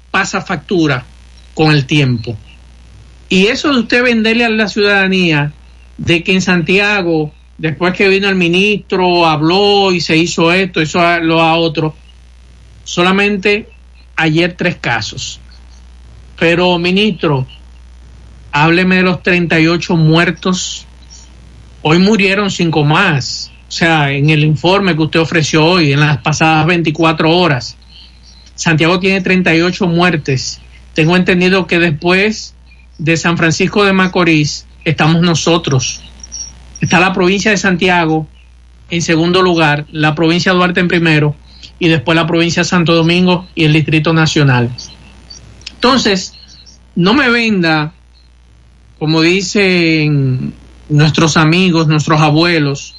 pasa factura con el tiempo. Y eso de usted venderle a la ciudadanía de que en Santiago, después que vino el ministro, habló y se hizo esto, eso lo a otro, solamente ayer tres casos. Pero, ministro, hábleme de los 38 muertos. Hoy murieron cinco más. O sea, en el informe que usted ofreció hoy, en las pasadas 24 horas, Santiago tiene 38 muertes. Tengo entendido que después de San Francisco de Macorís estamos nosotros. Está la provincia de Santiago en segundo lugar, la provincia de Duarte en primero y después la provincia de Santo Domingo y el Distrito Nacional. Entonces, no me venda, como dicen nuestros amigos, nuestros abuelos,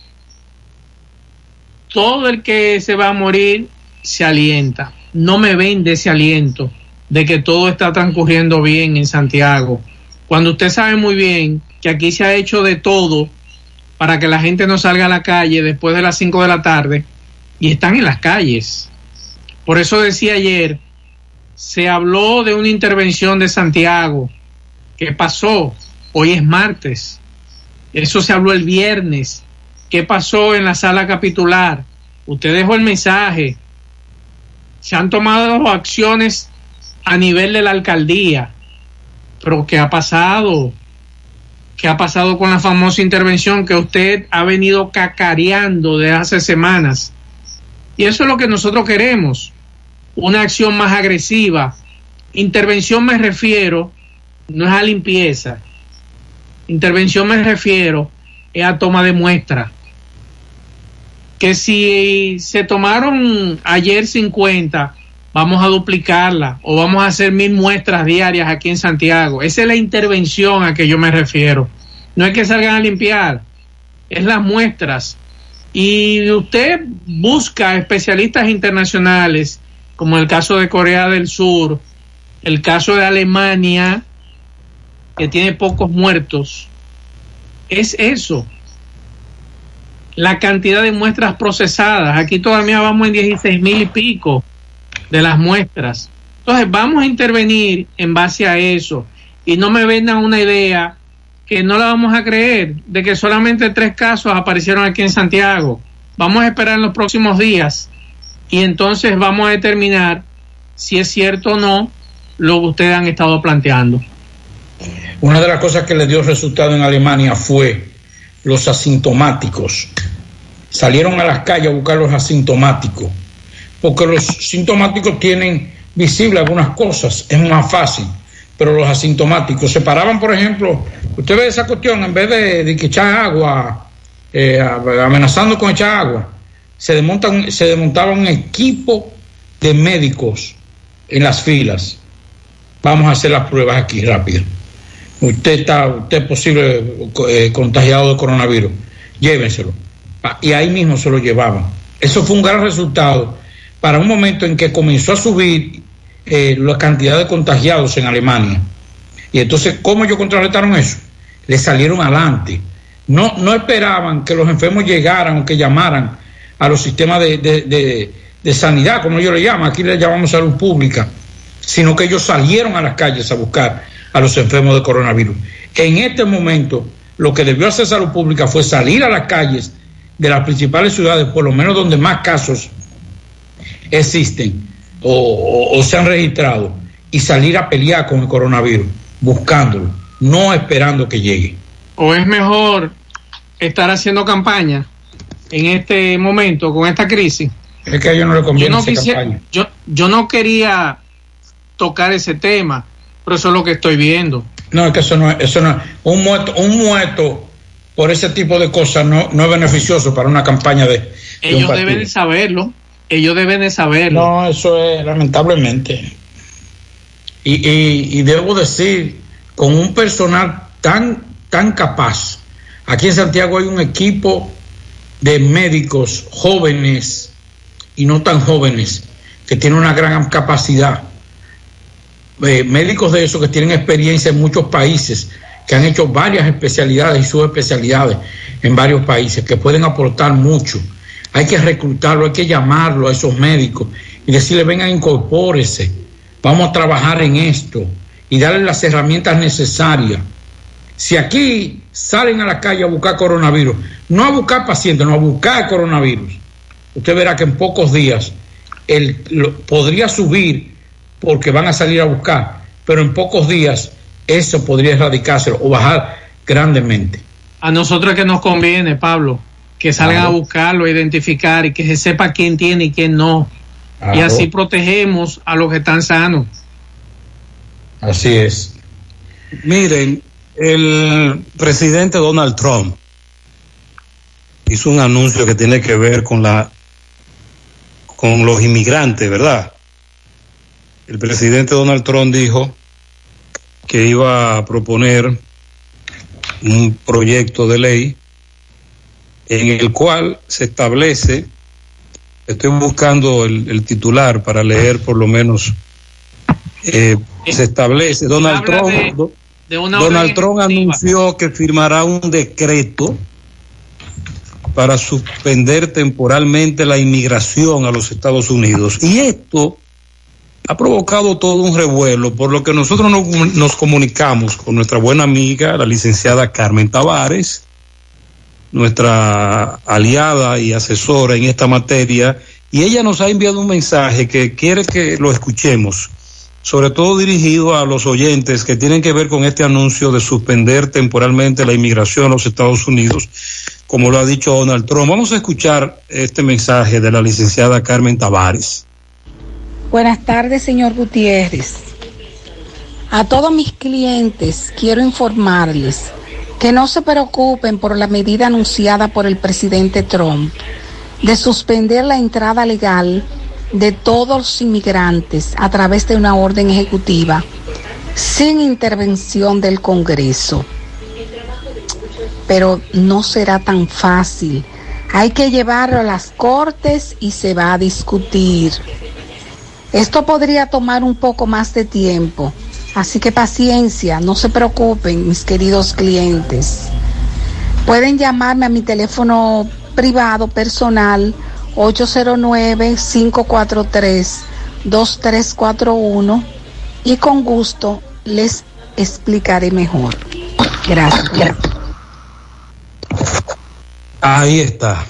todo el que se va a morir se alienta. No me vende ese aliento de que todo está transcurriendo bien en Santiago. Cuando usted sabe muy bien que aquí se ha hecho de todo para que la gente no salga a la calle después de las 5 de la tarde y están en las calles. Por eso decía ayer, se habló de una intervención de Santiago. ¿Qué pasó? Hoy es martes. Eso se habló el viernes. ¿Qué pasó en la sala capitular? Usted dejó el mensaje. Se han tomado acciones a nivel de la alcaldía. Pero ¿qué ha pasado? ¿Qué ha pasado con la famosa intervención que usted ha venido cacareando de hace semanas? Y eso es lo que nosotros queremos, una acción más agresiva. Intervención me refiero, no es a limpieza. Intervención me refiero es a toma de muestra. Que si se tomaron ayer 50, vamos a duplicarla o vamos a hacer mil muestras diarias aquí en Santiago. Esa es la intervención a que yo me refiero. No es que salgan a limpiar, es las muestras. Y usted busca especialistas internacionales, como el caso de Corea del Sur, el caso de Alemania, que tiene pocos muertos. Es eso. La cantidad de muestras procesadas. Aquí todavía vamos en 16 mil y pico de las muestras. Entonces vamos a intervenir en base a eso y no me vendan una idea que no la vamos a creer de que solamente tres casos aparecieron aquí en Santiago. Vamos a esperar en los próximos días y entonces vamos a determinar si es cierto o no lo que ustedes han estado planteando. Una de las cosas que le dio resultado en Alemania fue los asintomáticos. Salieron a las calles a buscar los asintomáticos porque los sintomáticos tienen visible algunas cosas, es más fácil, pero los asintomáticos se paraban, por ejemplo, usted ve esa cuestión, en vez de, que echar agua, eh, amenazando con echar agua, se, se desmontaba un equipo de médicos en las filas. Vamos a hacer las pruebas aquí rápido. Usted está, usted es posible eh, contagiado de coronavirus, llévenselo. Y ahí mismo se lo llevaban. Eso fue un gran resultado para un momento en que comenzó a subir eh, la cantidad de contagiados en Alemania. Y entonces, ¿cómo ellos contrarrestaron eso? Le salieron adelante. No, no esperaban que los enfermos llegaran o que llamaran a los sistemas de, de- de- de sanidad, como ellos le llaman, aquí le llamamos salud pública, sino que ellos salieron a las calles a buscar a los enfermos de coronavirus. En este momento, lo que debió hacer salud pública fue salir a las calles de las principales ciudades, por lo menos donde más casos existen o, o- o se han registrado, y salir a pelear con el coronavirus, buscándolo, no esperando que llegue. ¿O es mejor estar haciendo campaña en este momento con esta crisis? Es que a ellos no les conviene yo no quisiera- yo, yo no quería tocar ese tema, pero eso es lo que estoy viendo. No, es que eso no es, eso no es- un muerto, un muerto por ese tipo de cosas no, no es beneficioso para una campaña de, de un Ellos deben de saberlo, ellos deben de saberlo. No, eso es lamentablemente. Y, y- y debo decir, con un personal tan, tan capaz, aquí en Santiago hay un equipo de médicos jóvenes y no tan jóvenes que tienen una gran capacidad. Eh, médicos de esos que tienen experiencia en muchos países, que han hecho varias especialidades y subespecialidades en varios países, que pueden aportar mucho. Hay que reclutarlo, hay que llamarlo a esos médicos y decirle, vengan, incorpórese, vamos a trabajar en esto y darle las herramientas necesarias. Si aquí salen a la calle a buscar coronavirus, no a buscar pacientes, no a buscar coronavirus, usted verá que en pocos días el, podría subir porque van a salir a buscar, pero en pocos días eso podría erradicarse o bajar grandemente. A nosotros que nos conviene, Pablo, que salgan Claro. a buscarlo, a identificar y que se sepa quién tiene y quién no. Y así protegemos a los que están sanos. Así es. Miren, el presidente Donald Trump hizo un anuncio que tiene que ver con la con los inmigrantes, ¿verdad? El presidente Donald Trump dijo que iba a proponer un proyecto de ley en el cual se establece, estoy buscando el, el titular para leer por lo menos, eh, se establece, Donald Trump, de- de Donald Trump anunció que firmará un decreto para suspender temporalmente la inmigración a los Estados Unidos. Y esto ha provocado todo un revuelo, por lo que nosotros nos, nos comunicamos con nuestra buena amiga, la licenciada Carmen Tavares, nuestra aliada y asesora en esta materia, y ella nos ha enviado un mensaje que quiere que lo escuchemos, sobre todo dirigido a los oyentes que tienen que ver con este anuncio de suspender temporalmente la inmigración a los Estados Unidos, como lo ha dicho Donald Trump. Vamos a escuchar este mensaje de la licenciada Carmen Tavares. Buenas tardes, señor Gutiérrez. A todos mis clientes quiero informarles que no se preocupen por la medida anunciada por el presidente Trump de suspender la entrada legal de todos los inmigrantes a través de una orden ejecutiva sin intervención del Congreso. Pero no será tan fácil. Hay que llevarlo a las cortes y se va a discutir. Esto podría tomar un poco más de tiempo, así que paciencia, no se preocupen, mis queridos clientes. Pueden llamarme a mi teléfono privado personal 809-543-2341 y con gusto les explicaré mejor. Gracias. Ahí está.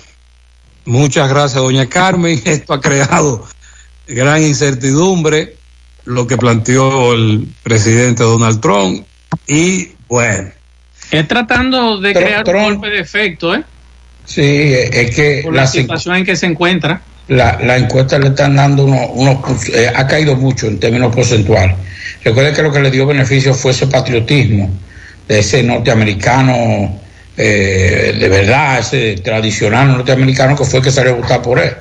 Muchas gracias, doña Carmen. Esto ha creado gran incertidumbre, lo que planteó el presidente Donald Trump. Y bueno. Es tratando de Trump- crear Trump- un golpe de efecto, ¿eh? Sí, es que Por la, la, situación en que se encuentra. la, la encuesta le están dando unos, unos eh, ha caído mucho en términos porcentuales. Recuerden que lo que le dio beneficio fue ese patriotismo de ese norteamericano eh, de verdad, ese tradicional norteamericano que fue el que salió a votar por él.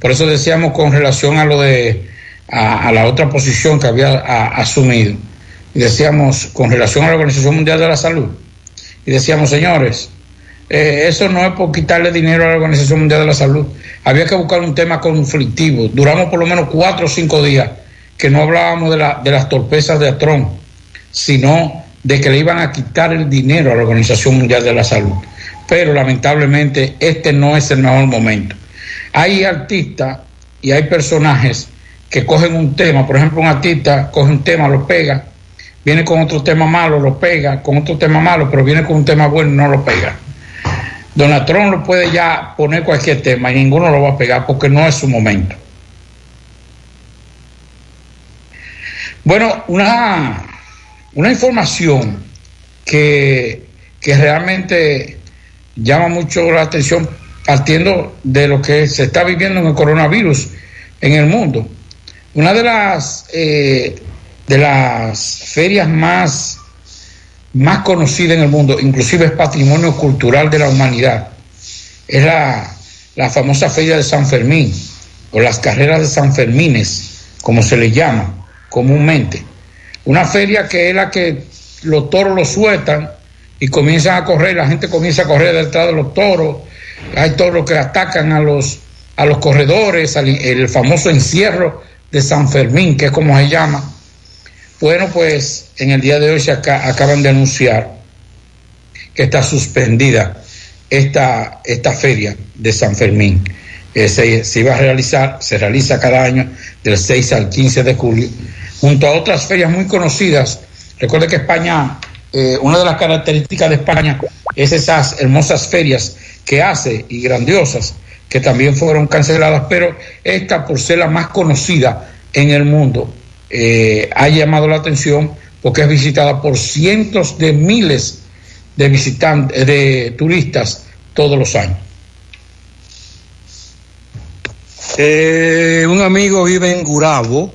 Por eso decíamos con relación a lo de a, a la otra posición que había asumido, y decíamos con relación a la Organización Mundial de la Salud, y decíamos, señores, eh, eso no es por quitarle dinero a la Organización Mundial de la Salud. Había que buscar un tema conflictivo. Duramos por lo menos cuatro o cinco días que no hablábamos de, la, de las torpezas de Trump, sino de que le iban a quitar el dinero a la Organización Mundial de la Salud. Pero lamentablemente este no es el mejor momento. Hay artistas y hay personajes que cogen un tema, por ejemplo un artista coge un tema, lo pega, viene con otro tema malo, lo pega, con otro tema malo, pero viene con un tema bueno y no lo pega. Donald Trump lo puede ya poner cualquier tema y ninguno lo va a pegar porque no es su momento. Bueno, una, una información que, que realmente llama mucho la atención partiendo de lo que se está viviendo en el coronavirus en el mundo. Una de las, eh, de las ferias más, más conocidas en el mundo, inclusive es patrimonio cultural de la humanidad, es la, la famosa feria de San Fermín, o las carreras de San Fermines, como se le llama comúnmente. Una feria que es la que los toros los sueltan y comienzan a correr, la gente comienza a correr detrás de los toros, hay toros que atacan a los, a los corredores, el famoso encierro de San Fermín, que es como se llama. Bueno, pues en el día de hoy se aca- acaban de anunciar que está suspendida esta, esta feria de San Fermín. Eh, se, se iba a realizar, se realiza cada año del 6 al 15 de julio, junto a otras ferias muy conocidas. Recuerde que España, eh, una de las características de España es esas hermosas ferias que hace y grandiosas, que también fueron canceladas, pero esta, por ser la más conocida en el mundo, eh, ha llamado la atención porque es visitada por cientos de miles de visitantes, de turistas todos los años. Eh, un amigo vive en Gurabo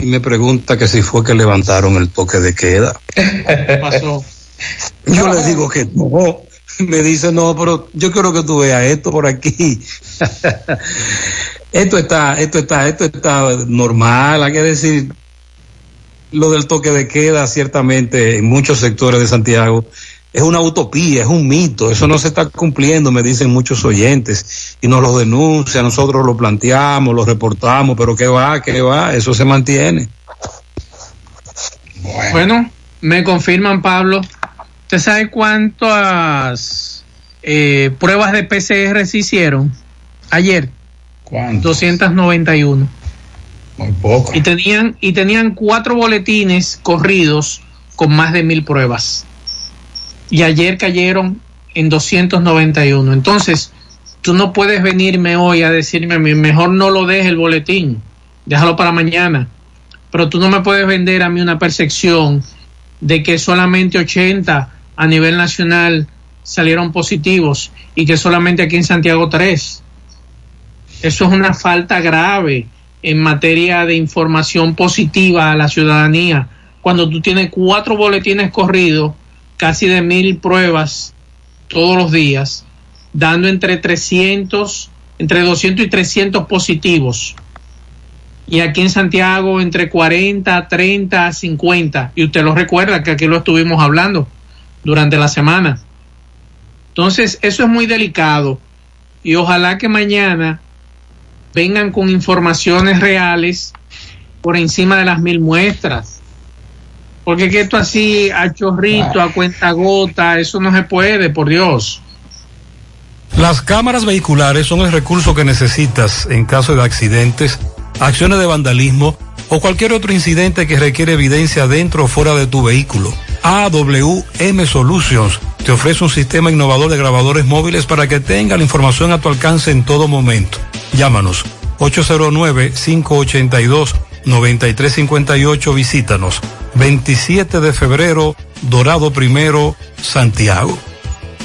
y me pregunta que si fue que levantaron el toque de queda. ¿Qué pasó? Yo le digo que no. Me dice, no, pero yo quiero que tú veas esto por aquí. esto está, esto está, esto está normal, hay que decir, lo del toque de queda, ciertamente, en muchos sectores de Santiago, es una utopía, es un mito, eso no se está cumpliendo, me dicen muchos oyentes, y nos lo denuncian, nosotros lo planteamos, lo reportamos, pero qué va, qué va, eso se mantiene. Bueno, me confirman, Pablo. ¿Usted sabe cuántas eh, pruebas de PCR se hicieron ayer? ¿Cuántas? 291. Muy poco. Y tenían, y tenían cuatro boletines corridos con más de mil pruebas. Y ayer cayeron en 291. Entonces, tú no puedes venirme hoy a decirme, mejor no lo deje el boletín, déjalo para mañana. Pero tú no me puedes vender a mí una percepción de que solamente 80 a nivel nacional salieron positivos y que solamente aquí en Santiago 3. Eso es una falta grave en materia de información positiva a la ciudadanía. Cuando tú tienes cuatro boletines corridos, casi de mil pruebas todos los días, dando entre 300, entre 200 y 300 positivos. Y aquí en Santiago entre 40, 30, 50. Y usted lo recuerda que aquí lo estuvimos hablando durante la semana. Entonces, eso es muy delicado. Y ojalá que mañana vengan con informaciones reales por encima de las mil muestras. Porque que esto así a chorrito, a cuenta gota, eso no se puede, por Dios. Las cámaras vehiculares son el recurso que necesitas en caso de accidentes, acciones de vandalismo o cualquier otro incidente que requiere evidencia dentro o fuera de tu vehículo. AWM Solutions te ofrece un sistema innovador de grabadores móviles para que tenga la información a tu alcance en todo momento. Llámanos 809-582-9358, visítanos. 27 de febrero, Dorado Primero, Santiago.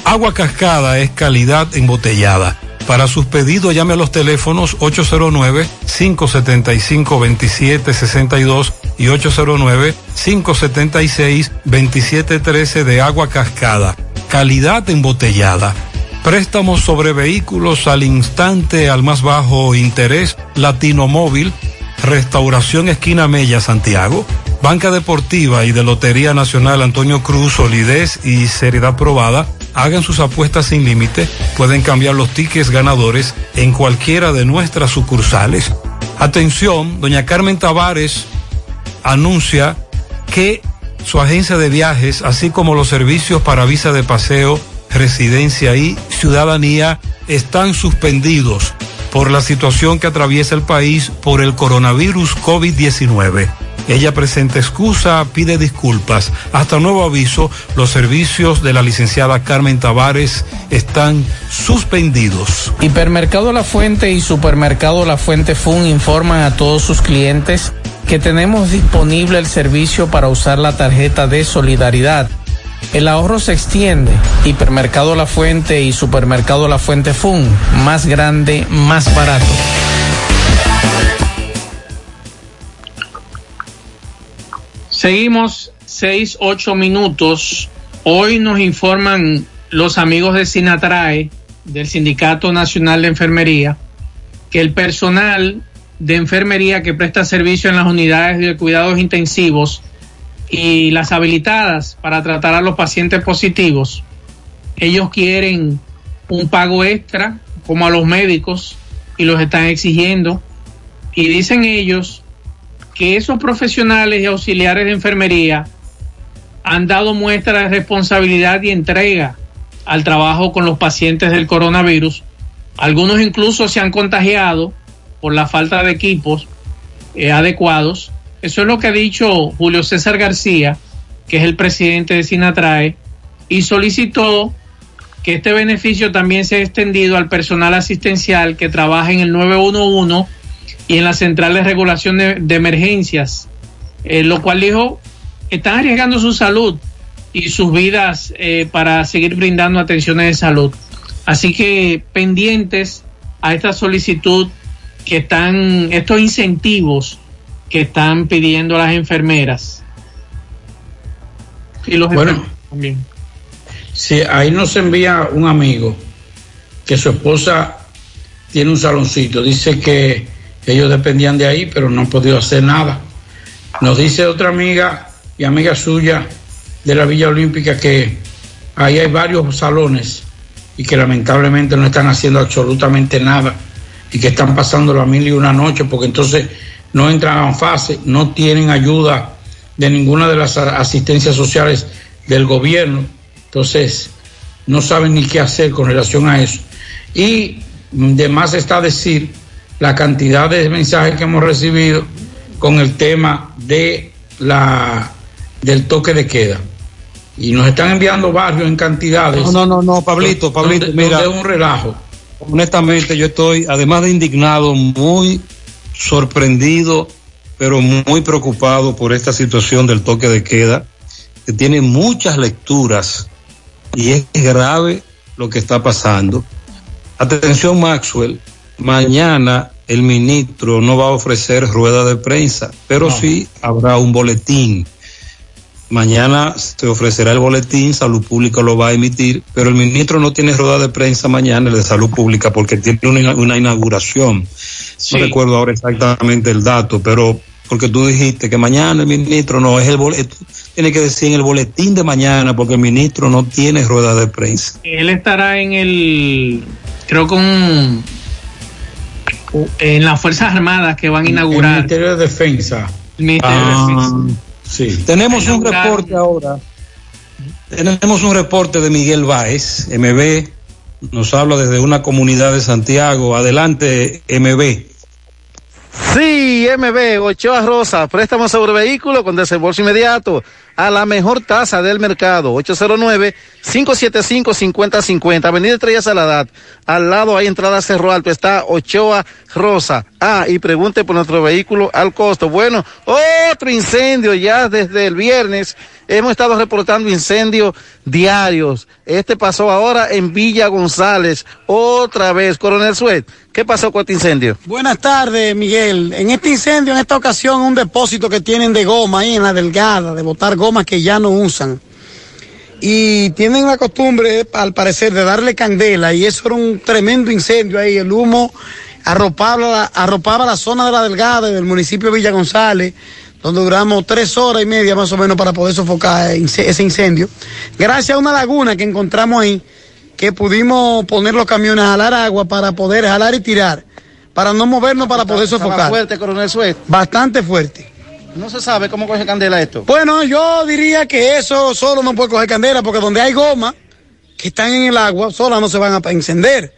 Agua Cascada es calidad embotellada. Para sus pedidos llame a los teléfonos 809-575-2762 y 809-576-2713 de Agua Cascada. Calidad embotellada. Préstamos sobre vehículos al instante al más bajo interés. Latino Móvil. Restauración Esquina Mella, Santiago. Banca Deportiva y de Lotería Nacional Antonio Cruz, solidez y seriedad probada. Hagan sus apuestas sin límite. Pueden cambiar los tickets ganadores en cualquiera de nuestras sucursales. Atención, doña Carmen Tavares anuncia que su agencia de viajes, así como los servicios para visa de paseo, residencia y ciudadanía, están suspendidos por la situación que atraviesa el país por el coronavirus COVID-19. Ella presenta excusa, pide disculpas. Hasta nuevo aviso, los servicios de la licenciada Carmen Tavares están suspendidos. Hipermercado La Fuente y Supermercado La Fuente Fun informan a todos sus clientes que tenemos disponible el servicio para usar la tarjeta de solidaridad. El ahorro se extiende. Hipermercado La Fuente y Supermercado La Fuente Fun. Más grande, más barato. Seguimos seis, ocho minutos. Hoy nos informan los amigos de Sinatrae, del Sindicato Nacional de Enfermería, que el personal de enfermería que presta servicio en las unidades de cuidados intensivos y las habilitadas para tratar a los pacientes positivos, ellos quieren un pago extra, como a los médicos, y los están exigiendo. Y dicen ellos que esos profesionales y auxiliares de enfermería han dado muestra de responsabilidad y entrega al trabajo con los pacientes del coronavirus. Algunos incluso se han contagiado por la falta de equipos eh, adecuados. Eso es lo que ha dicho Julio César García, que es el presidente de Sinatrae, y solicitó que este beneficio también sea extendido al personal asistencial que trabaja en el 911 y en la central de regulación de, emergencias, eh, lo cual dijo, están arriesgando su salud y sus vidas eh, para seguir brindando atenciones de salud. Así que pendientes a esta solicitud que están, estos incentivos que están pidiendo las enfermeras. Y los Bueno. también. Sí, ahí nos envía un amigo que su esposa tiene un saloncito. Dice que ellos dependían de ahí, pero no han podido hacer nada. Nos dice otra amiga y amiga suya de la Villa Olímpica que ahí hay varios salones y que lamentablemente no están haciendo absolutamente nada y que están pasando la mil y una noche porque entonces no entran en fase, no tienen ayuda de ninguna de las asistencias sociales del gobierno, entonces no saben ni qué hacer con relación a eso. Y de más está decir la cantidad de mensajes que hemos recibido con el tema de la del toque de queda. Y nos están enviando barrios en cantidades. No, no, no, no, Pablito, Pablito, donde- mira. es un relajo. Honestamente, yo estoy, además de indignado, muy sorprendido, pero muy preocupado por esta situación del toque de queda, que tiene muchas lecturas y es grave lo que está pasando. Atención, Maxwell, mañana el ministro no va a ofrecer rueda de prensa, pero sí habrá un boletín. Mañana se ofrecerá el boletín, Salud Pública lo va a emitir, pero el ministro no tiene rueda de prensa mañana, el de Salud Pública, porque tiene una, una inauguración. Sí. No recuerdo ahora exactamente el dato, pero porque tú dijiste que mañana el ministro no es el boletín, tiene que decir en el boletín de mañana, porque el ministro no tiene rueda de prensa. Él estará en el, creo que un- en las Fuerzas Armadas que van a inaugurar. El Ministerio de Defensa. El Ministerio de Ah. Defensa. Sí. Tenemos un reporte ahora. Tenemos un reporte de Miguel Báez, MB. Nos habla desde una comunidad de Santiago. Adelante, MB. Sí, MB, Ochoa Rosa, préstamo sobre vehículo con desembolso inmediato a la mejor tasa del mercado, 809-575-5050, Avenida Estrella Saladad, al lado hay entrada Cerro Alto, está Ochoa Rosa. Ah, y pregunte por nuestro vehículo al costo. Bueno, otro incendio ya desde el viernes, hemos estado reportando incendios diarios. Este pasó ahora en Villa González, otra vez, Coronel Suet. ¿Qué pasó con este incendio? Buenas tardes, Miguel. En este incendio, en esta ocasión, un depósito que tienen de goma ahí en la delgada, de botar gomas que ya no usan. Y tienen la costumbre, al parecer, de darle candela, y eso era un tremendo incendio ahí. El humo arropaba la, arropaba la zona de la delgada del municipio de Villa González, donde duramos tres horas y media más o menos para poder sofocar ese incendio. Gracias a una laguna que encontramos ahí, que pudimos poner los camiones a jalar agua para poder jalar y tirar, para no movernos para poder sofocar. fuerte, Coronel Suet. Bastante fuerte. No se sabe cómo coge candela esto. Bueno, yo diría que eso solo no puede coger candela porque donde hay goma que están en el agua, solas no se van a encender.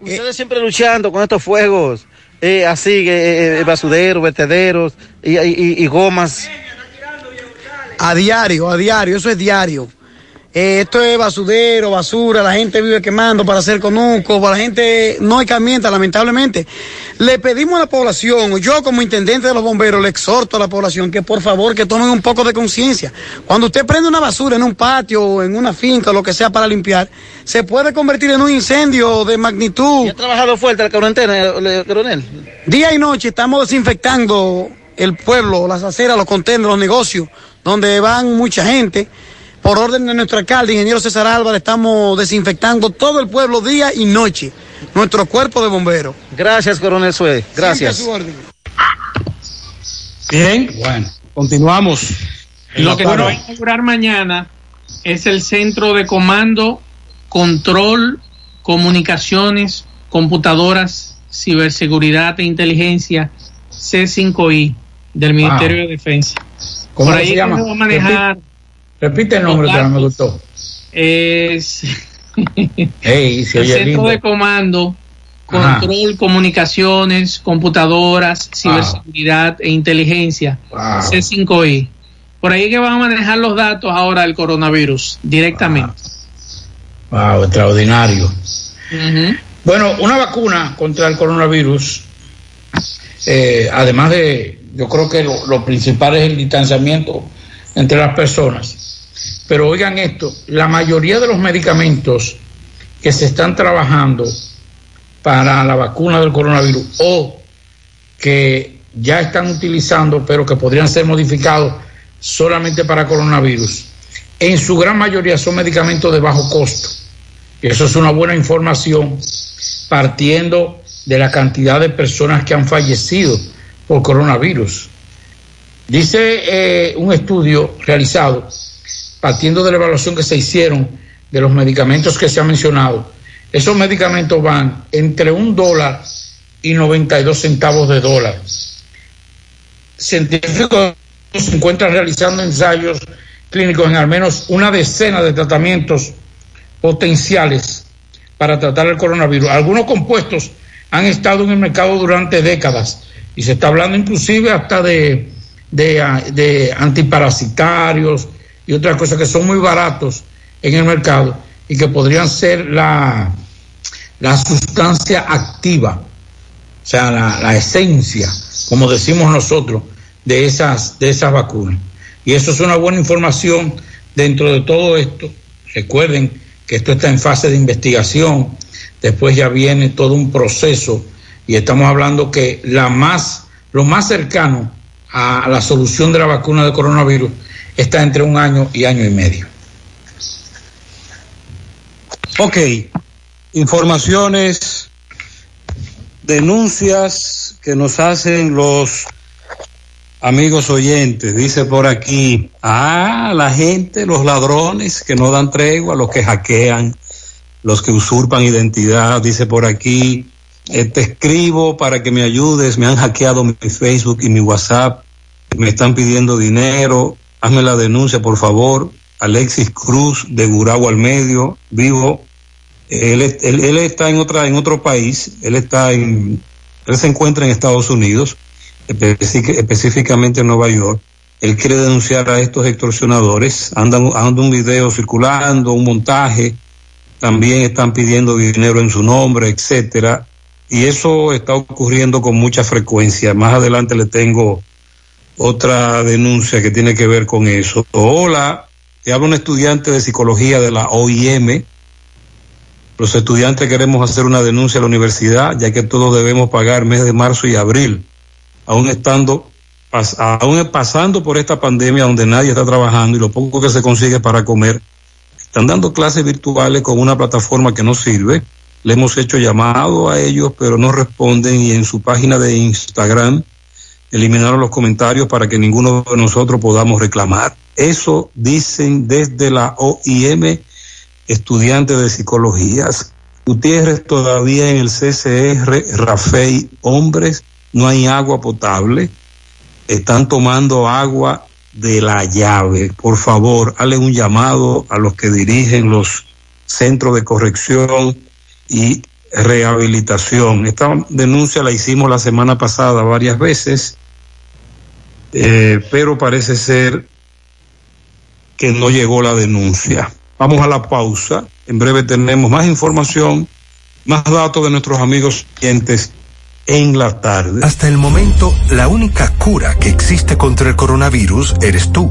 Ustedes siempre luchando con estos fuegos, eh, así, eh, eh, basuderos, vertederos y, y- y gomas. A diario, a diario, eso es diario. Eh, esto es basudero, basura, la gente vive quemando para hacer conuco, la gente no hay herramientas, lamentablemente. Le pedimos a la población, yo como intendente de los bomberos, le exhorto a la población que por favor que tomen un poco de conciencia. Cuando usted prende una basura en un patio o en una finca o lo que sea para limpiar, se puede convertir en un incendio de magnitud. ¿Ha trabajado fuerte el coronel? coronel? Día y noche estamos desinfectando el pueblo, las aceras, los contenedores, los negocios, donde van mucha gente. Por orden de nuestro alcalde, ingeniero César Álvarez, estamos desinfectando todo el pueblo día y noche. Nuestro cuerpo de bomberos. Gracias, coronel Sue. Gracias. Su orden. Bien, bueno, continuamos. En Lo que va a inaugurar mañana es el Centro de Comando, Control, Comunicaciones, Computadoras, Ciberseguridad e Inteligencia, C5I, del Ministerio de Defensa. ¿Cómo Por ahí se llama? vamos a manejar Repite el nombre que no me gustó. es Ey, se el oye Centro lindo. de Comando, Ajá. Control, Comunicaciones, Computadoras, Ciberseguridad e Inteligencia, Wow. C5I. Por ahí que van a manejar los datos ahora del coronavirus directamente. Wow, extraordinario. Bueno, una vacuna contra el coronavirus, eh, además de, yo creo que lo, lo principal es el distanciamiento entre las personas. Pero oigan esto, la mayoría de los medicamentos que se están trabajando para la vacuna del coronavirus o que ya están utilizando, pero que podrían ser modificados solamente para coronavirus, en su gran mayoría son medicamentos de bajo costo. Y eso es una buena información partiendo de la cantidad de personas que han fallecido por coronavirus. Dice eh, un estudio realizado, partiendo de la evaluación que se hicieron de los medicamentos que se han mencionado, esos medicamentos van entre un dólar y 92 centavos de dólar. Científicos se encuentran realizando ensayos clínicos en al menos una decena de tratamientos potenciales para tratar el coronavirus. Algunos compuestos han estado en el mercado durante décadas y se está hablando inclusive hasta de, de, de antiparasitarios y otras cosas que son muy baratos en el mercado y que podrían ser la, la sustancia activa, o sea, la, la esencia, como decimos nosotros, de esas, de esas vacunas. Y eso es una buena información dentro de todo esto. Recuerden que esto está en fase de investigación, después ya viene todo un proceso y estamos hablando que la más, lo más cercano a la solución de la vacuna de coronavirus está entre un año y año y medio. Ok, informaciones, denuncias que nos hacen los amigos oyentes. Dice por aquí, ah, la gente, los ladrones que no dan tregua, los que hackean, los que usurpan identidad. Dice por aquí, eh, te escribo para que me ayudes, me han hackeado mi Facebook y mi WhatsApp, me están pidiendo dinero, hazme la denuncia por favor. Alexis Cruz de Gurabo al Medio, vivo. Él, él, él está en otra, en otro país, él está en, él se encuentra en Estados Unidos, específicamente en Nueva York. Él quiere denunciar a estos extorsionadores. Anda, anda un video circulando, un montaje. También están pidiendo dinero en su nombre, etcétera. Y eso está ocurriendo con mucha frecuencia. Más adelante le tengo otra denuncia que tiene que ver con eso. Hola, te habla un estudiante de psicología de la OIM. Los estudiantes queremos hacer una denuncia a la universidad, ya que todos debemos pagar mes de marzo y abril, aún estando, aún pasando por esta pandemia donde nadie está trabajando y lo poco que se consigue para comer. Están dando clases virtuales con una plataforma que no sirve. Le hemos hecho llamado a ellos, pero no responden y en su página de Instagram eliminaron los comentarios para que ninguno de nosotros podamos reclamar. Eso dicen desde la OIM, estudiantes de psicologías. Gutiérrez todavía en el CCR, Rafey, hombres, no hay agua potable. están tomando agua de la llave. Por favor, hale un llamado a los que dirigen los centros de corrección y rehabilitación. Esta denuncia la hicimos la semana pasada varias veces, eh, pero parece ser que no llegó la denuncia. Vamos a la pausa. En breve tenemos más información, más datos de nuestros amigos clientes en la tarde. Hasta el momento, la única cura que existe contra el coronavirus eres tú.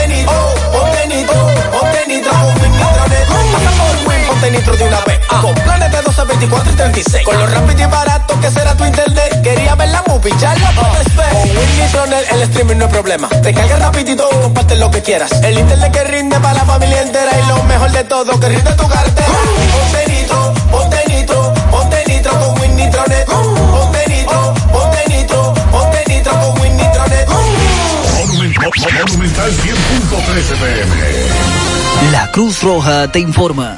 20 litros de una vez. Ah. Con planes de 12, 24 y 36. Con lo rápido y barato que será tu internet. Quería ver la movie, ya la ah. Con Winnie Channel el streaming no es problema. Te cargas rapidito y comparte lo que quieras. El internet que rinde para la familia entera. Y lo mejor de todo, que rinde tu cartera. Uh. Ponte nitro, ponte nitro, ponte nitro con Winnie Tronet. Uh. Ponte nitro, ponte nitro, ponte con Winnie Tronet. Monumental 100.13 PM. La Cruz Roja te informa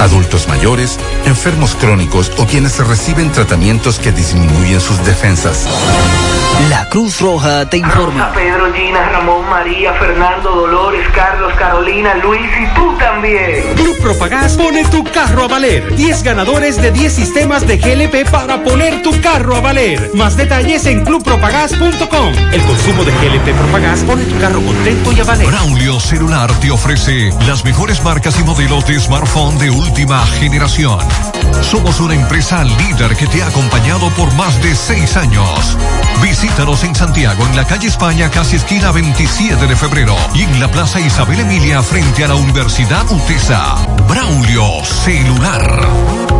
Adultos mayores, enfermos crónicos o quienes reciben tratamientos que disminuyen sus defensas. La Cruz Roja te informa. Pedro, Gina, Ramón, María, Fernando, Dolores, Carlos, Carolina, Luis y tú también. Club Propagás pone tu carro a valer. 10 ganadores de 10 sistemas de GLP para poner tu carro a valer. Más detalles en clubpropagás.com. El consumo de GLP Propagás pone tu carro contento y a valer. Braulio Celular te ofrece las mejores marcas y modelos de smartphone de última generación. Somos una empresa líder que te ha acompañado por más de seis años. En Santiago, en la calle España, casi esquina 27 de febrero, y en la Plaza Isabel Emilia, frente a la Universidad UTESA. Braulio Celular.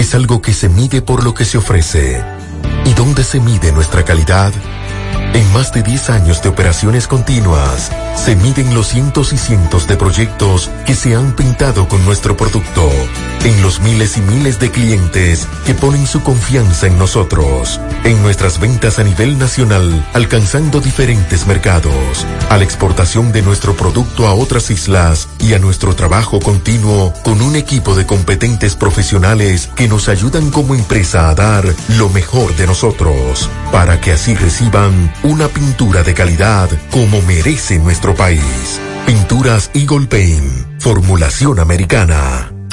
es algo que se mide por lo que se ofrece. ¿Y dónde se mide nuestra calidad? En más de 10 años de operaciones continuas, se miden los cientos y cientos de proyectos que se han pintado con nuestro producto, en los miles y miles de clientes que ponen su confianza en nosotros, en nuestras ventas a nivel nacional, alcanzando diferentes mercados, a la exportación de nuestro producto a otras islas y a nuestro trabajo continuo con un equipo de competentes profesionales que nos ayudan como empresa a dar lo mejor de nosotros, para que así reciban una pintura de calidad como merece nuestro país. Pinturas Eagle Paint, formulación americana.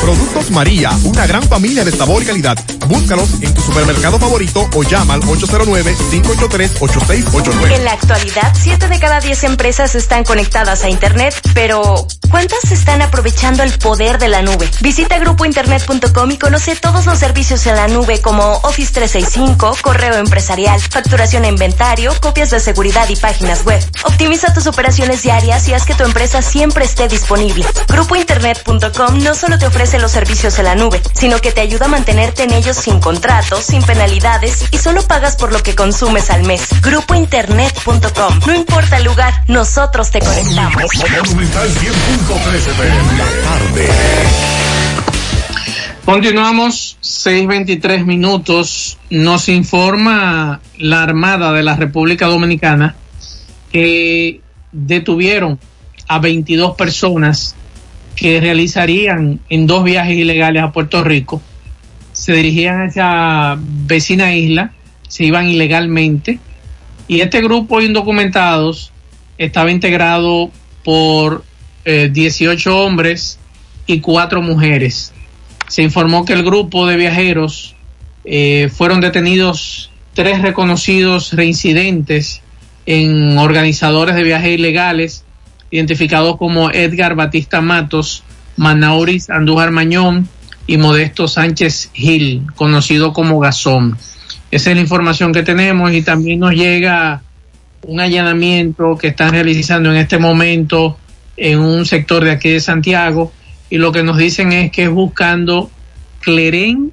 Productos María, una gran familia de sabor y calidad. Búscalos en tu supermercado favorito o llama al 809-583-8689. En la actualidad, 7 de cada 10 empresas están conectadas a Internet, pero ¿cuántas están aprovechando el poder de la nube? Visita grupointernet.com y conoce todos los servicios en la nube como Office 365, correo empresarial, facturación e inventario, copias de seguridad y páginas web. Optimiza tus operaciones diarias y haz que tu empresa siempre esté disponible. Grupointernet.com no solo te ofrece los servicios en la nube, sino que te ayuda a mantenerte en ellos sin contratos, sin penalidades y solo pagas por lo que consumes al mes. Grupointernet.com. No importa el lugar, nosotros te conectamos. Monumental 100.13 pm. La tarde. Continuamos, 6.23 minutos. Nos informa la Armada de la República Dominicana que detuvieron a 22 personas que realizarían en dos viajes ilegales a Puerto Rico. Se dirigían a esa vecina isla, se iban ilegalmente. Y este grupo de indocumentados estaba integrado por eh, 18 hombres y cuatro mujeres. Se informó que el grupo de viajeros eh, fueron detenidos tres reconocidos reincidentes en organizadores de viajes ilegales, identificados como Edgar Batista Matos, Manauris Andújar Mañón y Modesto Sánchez Gil, conocido como Gazón. Esa es la información que tenemos y también nos llega un allanamiento que están realizando en este momento en un sector de aquí de Santiago y lo que nos dicen es que es buscando clerén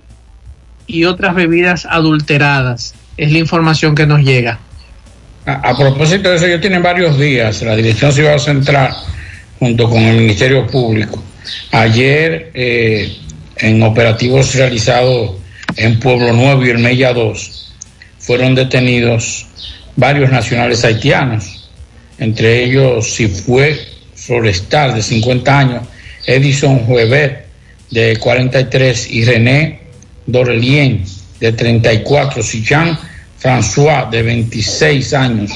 y otras bebidas adulteradas. Es la información que nos llega. A, propósito de eso, ellos tienen varios días, la Dirección Ciudad Central, junto con el Ministerio Público. Ayer, eh, en operativos realizados en Pueblo Nuevo y el Mella 2, fueron detenidos varios nacionales haitianos, entre ellos Sifue Florestal, de 50 años, Edison Huebet, de 43, y René Dorelien, de 34, Sichan François, de 26 años.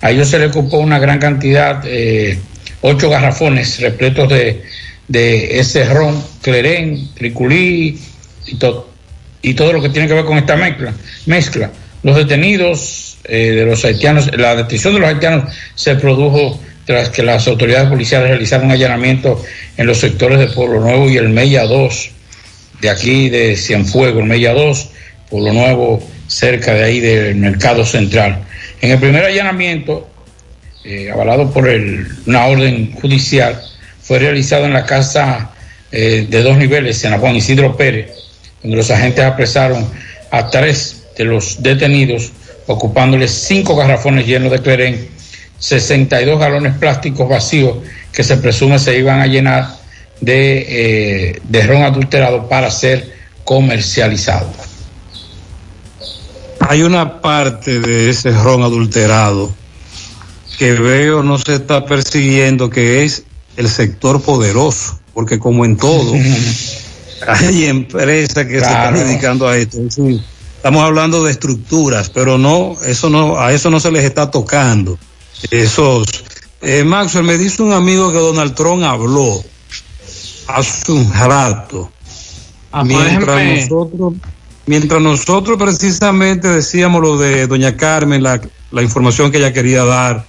A ellos se le ocupó una gran cantidad, eh, ocho garrafones repletos de, de ese ron, clerén, triculí y, to- y todo lo que tiene que ver con esta mezcla. mezcla. Los detenidos eh, de los haitianos, la detención de los haitianos se produjo tras que las autoridades policiales realizaron allanamientos en los sectores de Pueblo Nuevo y el Mella 2, de aquí de Cienfuegos, el Mella 2, Pueblo Nuevo, cerca de ahí del Mercado Central. En el primer allanamiento, eh, avalado por el- una orden judicial, fue realizado en la casa eh, de dos niveles, en la Juan Isidro Pérez, donde los agentes apresaron a tres de los detenidos, ocupándoles cinco garrafones llenos de clerén, 62 galones plásticos vacíos que se presume se iban a llenar de, eh, de ron adulterado para ser comercializado. Hay una parte de ese ron adulterado que veo no se está persiguiendo, que es el sector poderoso, porque como en todo, hay empresas que se están dedicando a esto. Es decir, estamos hablando de estructuras, pero no, eso no, a eso no se les está tocando. Esos, eh, Maxwell, me dice un amigo que Donald Trump habló hace un rato. Ah, pues mientras déjeme- nosotros, mientras nosotros precisamente decíamos lo de doña Carmen, la, la información que ella quería dar,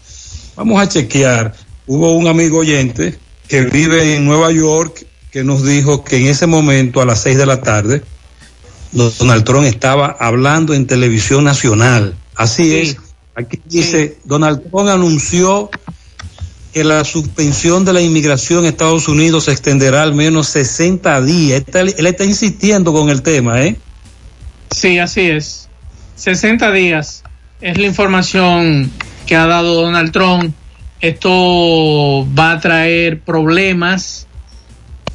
vamos a chequear. Hubo un amigo oyente que vive en Nueva York que nos dijo que en ese momento a las seis de la tarde Donald Trump estaba hablando en televisión nacional. Así es. Aquí dice, Donald Trump anunció que la suspensión de la inmigración en Estados Unidos se extenderá al menos 60 días. Está- él está insistiendo con el tema, ¿eh? Sí, así es. 60 días es la información que ha dado Donald Trump. Esto va a traer problemas.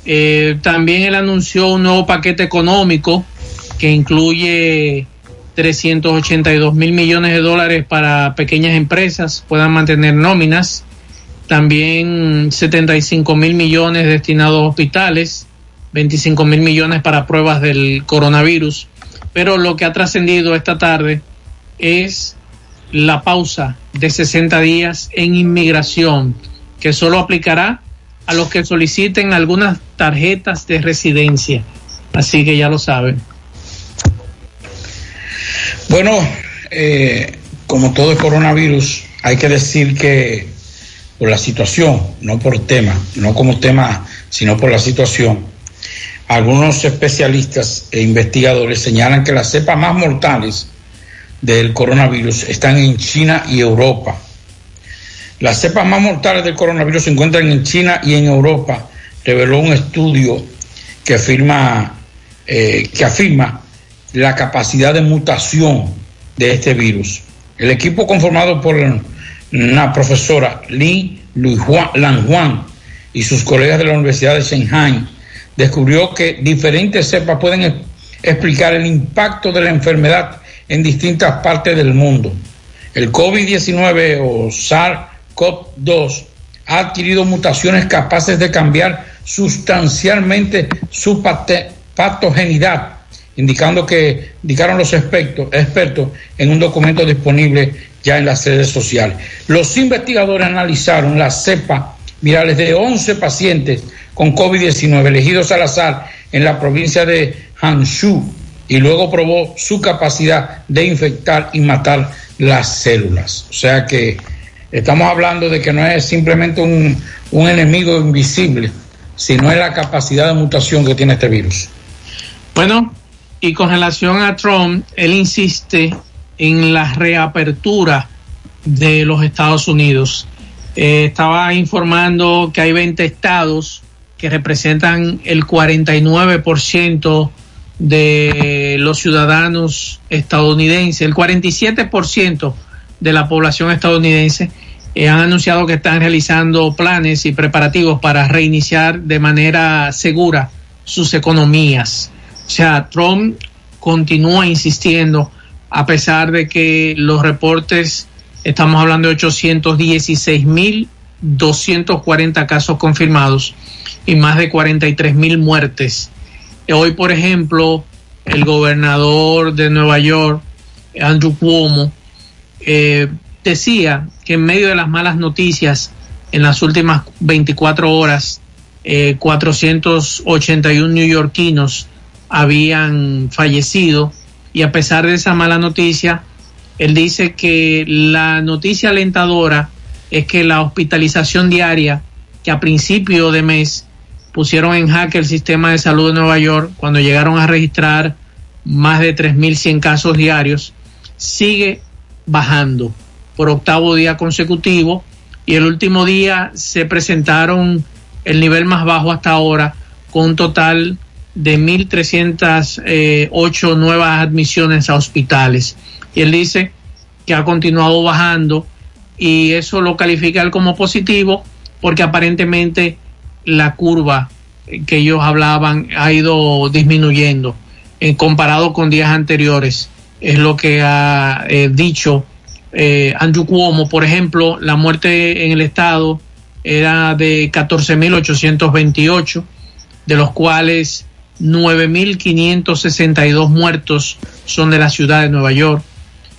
Eh, también él anunció un nuevo paquete económico que incluye 382 mil millones de dólares para pequeñas empresas puedan mantener nóminas. También 75 mil millones destinados a hospitales, 25 mil millones para pruebas del coronavirus. Pero lo que ha trascendido esta tarde es la pausa de 60 días en inmigración, que solo aplicará a los que soliciten algunas tarjetas de residencia. Así que ya lo saben. Bueno, eh, como todo el coronavirus, hay que decir que por la situación, no por tema, no como tema, sino por la situación, algunos especialistas e investigadores señalan que las cepas más mortales del coronavirus están en China y Europa. Las cepas más mortales del coronavirus se encuentran en China y en Europa, reveló un estudio que afirma, eh, que afirma la capacidad de mutación de este virus. El equipo conformado por una profesora Li Lanhuan y sus colegas de la Universidad de Shanghai descubrió que diferentes cepas pueden explicar el impacto de la enfermedad en distintas partes del mundo. El COVID-19 o SARS-CoV-2 ha adquirido mutaciones capaces de cambiar sustancialmente su patogenidad, indicando que indicaron los expertos, expertos en un documento disponible ya en las redes sociales. Los investigadores analizaron las cepas virales de 11 pacientes con COVID-19 elegidos al azar en la provincia de Hangzhou y luego probó su capacidad de infectar y matar las células. O sea que estamos hablando de que no es simplemente un, un enemigo invisible, sino es la capacidad de mutación que tiene este virus. Bueno, y con relación a Trump, él insiste en la reapertura de los Estados Unidos. Eh, estaba informando que hay 20 estados que representan el 49% de los ciudadanos estadounidenses, el 47% de la población estadounidense eh, han anunciado que están realizando planes y preparativos para reiniciar de manera segura sus economías. O sea, Trump continúa insistiendo a pesar de que los reportes, estamos hablando de 816.240 casos confirmados y más de 43.000 muertes. Hoy, por ejemplo, el gobernador de Nueva York, Andrew Cuomo, eh, decía que en medio de las malas noticias, en las últimas 24 horas, eh, 481 neoyorquinos habían fallecido y a pesar de esa mala noticia, él dice que la noticia alentadora es que la hospitalización diaria, que a principio de mes pusieron en jaque el sistema de salud de Nueva York cuando llegaron a registrar más de 3.100 casos diarios, sigue bajando por octavo día consecutivo y el último día se presentaron el nivel más bajo hasta ahora con un total de 1.308 nuevas admisiones a hospitales. Y él dice que ha continuado bajando y eso lo califica él como positivo porque aparentemente la curva que ellos hablaban ha ido disminuyendo en comparado con días anteriores. Es lo que ha eh, dicho eh, Andrew Cuomo. Por ejemplo, la muerte en el estado era de 14.828, de los cuales 9.562 muertos son de la ciudad de Nueva York.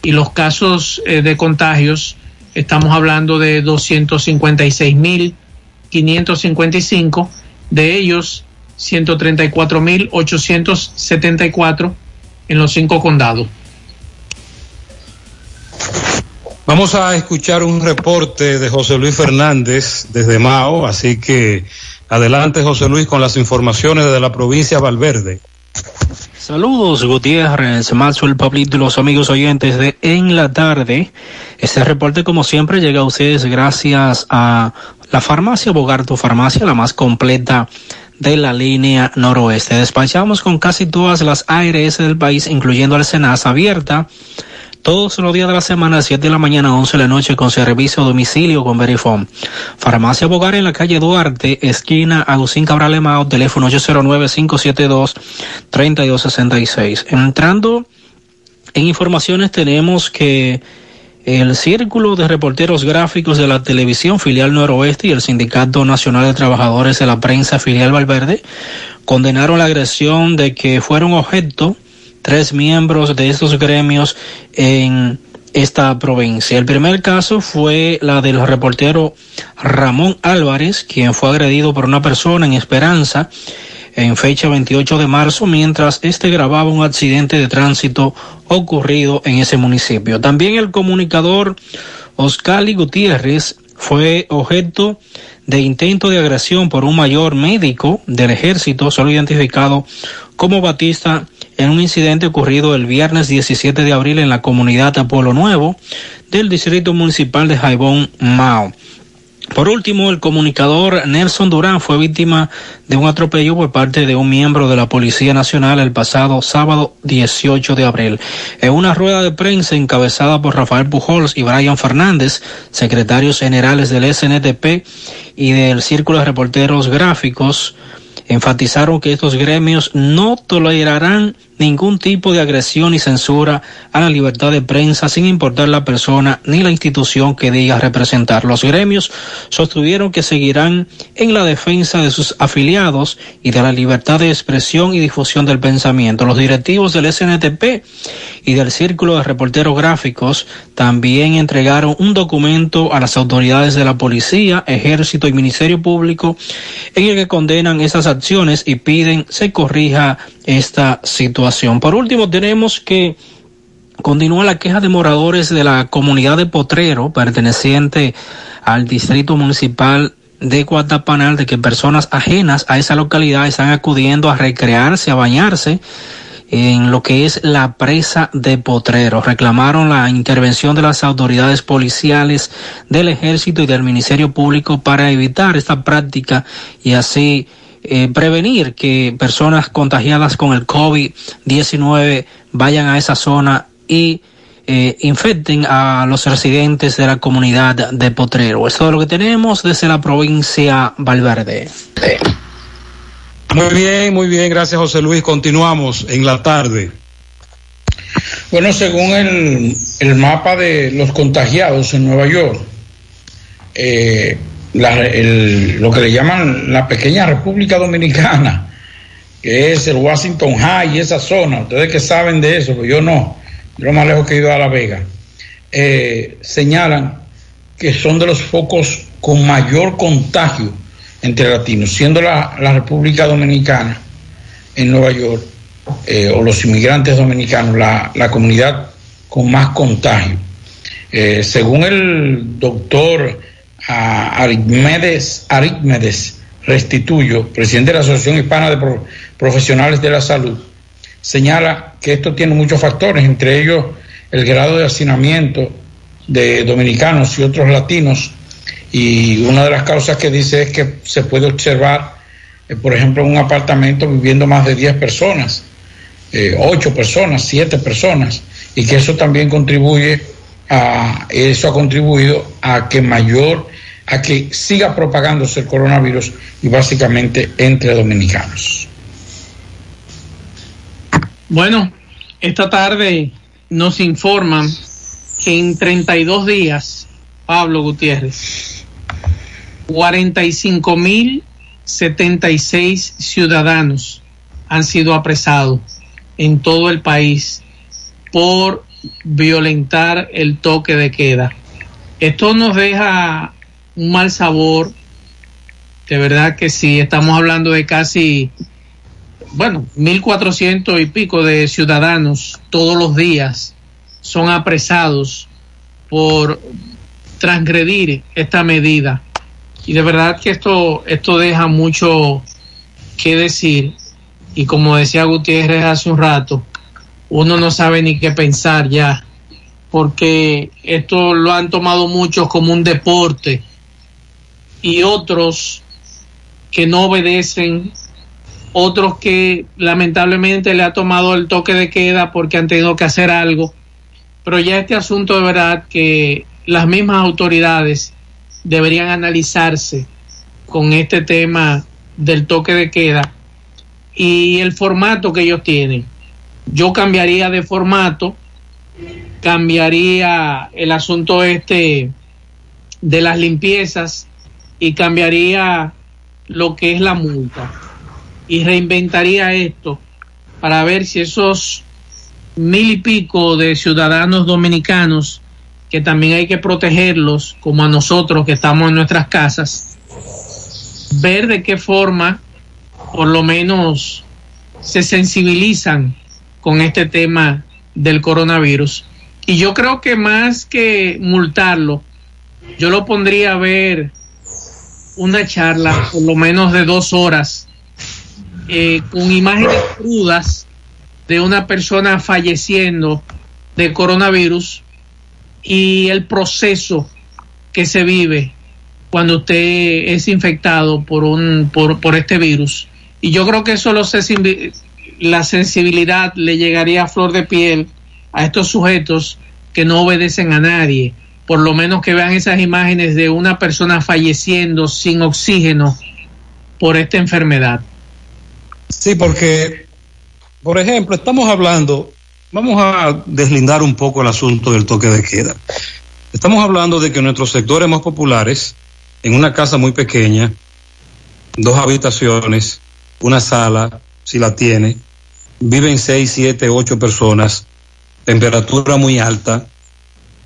Y los casos eh, de contagios, estamos hablando de 256.000 555, de ellos 134.874 en los cinco condados. Vamos a escuchar un reporte de José Luis Fernández desde Mao, así que adelante José Luis con las informaciones de la provincia de Valverde. Saludos Gutiérrez, Maxwell, Pablito y los amigos oyentes de En la Tarde. Este reporte como siempre llega a ustedes gracias a la farmacia Bogarto Farmacia, la más completa de la línea noroeste. Despachamos con casi todas las ARS del país, incluyendo el Senasa abierta todos los días de la semana, 7 de la mañana a 11 de la noche, con servicio a domicilio con Verifone. Farmacia Bogar en la calle Duarte, esquina Agustín Cabral Emao, teléfono 809-572-3266. Entrando en informaciones, tenemos que el Círculo de Reporteros Gráficos de la Televisión Filial Noroeste y el Sindicato Nacional de Trabajadores de la Prensa Filial Valverde condenaron la agresión de que fueron objeto tres miembros de estos gremios en esta provincia. El primer caso fue la del reportero Ramón Álvarez, quien fue agredido por una persona en Esperanza en fecha 28 de marzo mientras este grababa un accidente de tránsito ocurrido en ese municipio. También el comunicador Oscali Gutiérrez fue objeto de intento de agresión por un mayor médico del ejército, solo identificado como Batista, en un incidente ocurrido el viernes 17 de abril en la comunidad Apolo Nuevo del distrito municipal de Jaibón, Mao. Por último, el comunicador Nelson Durán fue víctima de un atropello por parte de un miembro de la Policía Nacional el pasado sábado 18 de abril. En una rueda de prensa encabezada por Rafael Pujols y Brian Fernández, secretarios generales del SNTP y del Círculo de Reporteros Gráficos, enfatizaron que estos gremios no tolerarán ningún tipo de agresión y censura a la libertad de prensa sin importar la persona ni la institución que diga representar. Los gremios sostuvieron que seguirán en la defensa de sus afiliados y de la libertad de expresión y difusión del pensamiento. Los directivos del SNTP y del Círculo de Reporteros Gráficos también entregaron un documento a las autoridades de la Policía, Ejército y Ministerio Público en el que condenan esas acciones y piden se corrija esta situación. Por último, tenemos que continúa la queja de moradores de la comunidad de Potrero, perteneciente al distrito municipal de Guatapanal, de que personas ajenas a esa localidad están acudiendo a recrearse, a bañarse en lo que es la presa de Potrero. Reclamaron la intervención de las autoridades policiales, del ejército y del Ministerio Público para evitar esta práctica y así eh, prevenir que personas contagiadas con el COVID-19 vayan a esa zona y eh, infecten a los residentes de la comunidad de Potrero. Esto es lo que tenemos desde la provincia Valverde. Muy bien, muy bien, gracias José Luis. Continuamos en la tarde. Bueno, según el, el mapa de los contagiados en Nueva York, eh, lo que le llaman la pequeña República Dominicana, que es el Washington High esa zona, ustedes que saben de eso, pero yo no, yo lo más lejos que he ido a La Vega, eh, señalan que son de los focos con mayor contagio entre latinos, siendo la, la República Dominicana en Nueva York, eh, o los inmigrantes dominicanos, la, la comunidad con más contagio. Eh, según el doctor a Aritmedes, Aritmedes Restituyo, presidente de la Asociación Hispana de Pro, Profesionales de la Salud, señala que esto tiene muchos factores, entre ellos el grado de hacinamiento de dominicanos y otros latinos, y una de las causas que dice es que se puede observar, eh, por ejemplo, en un apartamento viviendo más de 10 personas, eh, 8 personas, 7 personas, y que eso también contribuye a, eso ha contribuido a que mayor a que siga propagándose el coronavirus y básicamente entre dominicanos. Bueno, esta tarde nos informan que en 32 días, Pablo Gutiérrez, 45.076 ciudadanos han sido apresados en todo el país por violentar el toque de queda. Esto nos deja un mal sabor. De verdad que sí, estamos hablando de casi, bueno, mil cuatrocientos y pico de ciudadanos todos los días son apresados por transgredir esta medida. Y de verdad que esto, esto deja mucho que decir. Y como decía Gutiérrez hace un rato, uno no sabe ni qué pensar ya, porque esto lo han tomado muchos como un deporte y otros que no obedecen, otros que lamentablemente le ha tomado el toque de queda porque han tenido que hacer algo. Pero ya este asunto de verdad que las mismas autoridades deberían analizarse con este tema del toque de queda y el formato que ellos tienen. Yo cambiaría de formato, cambiaría el asunto este de las limpiezas y cambiaría lo que es la multa. Y reinventaría esto para ver si esos mil y pico de ciudadanos dominicanos que también hay que protegerlos como a nosotros que estamos en nuestras casas, ver de qué forma por lo menos se sensibilizan con este tema del coronavirus. Y yo creo que más que multarlo, yo lo pondría a ver una charla por lo menos de dos horas eh, con imágenes crudas de una persona falleciendo de coronavirus y el proceso que se vive cuando usted es infectado por un por, por este virus y yo creo que eso lo sensibil- la sensibilidad le llegaría a flor de piel a estos sujetos que no obedecen a nadie por lo menos que vean esas imágenes de una persona falleciendo sin oxígeno por esta enfermedad Sí, porque, por ejemplo, estamos hablando, vamos a deslindar un poco el asunto del toque de queda. Estamos hablando de que nuestros sectores más populares, en una casa muy pequeña, dos habitaciones, una sala, si la tiene, viven seis, siete, ocho personas, temperatura muy alta,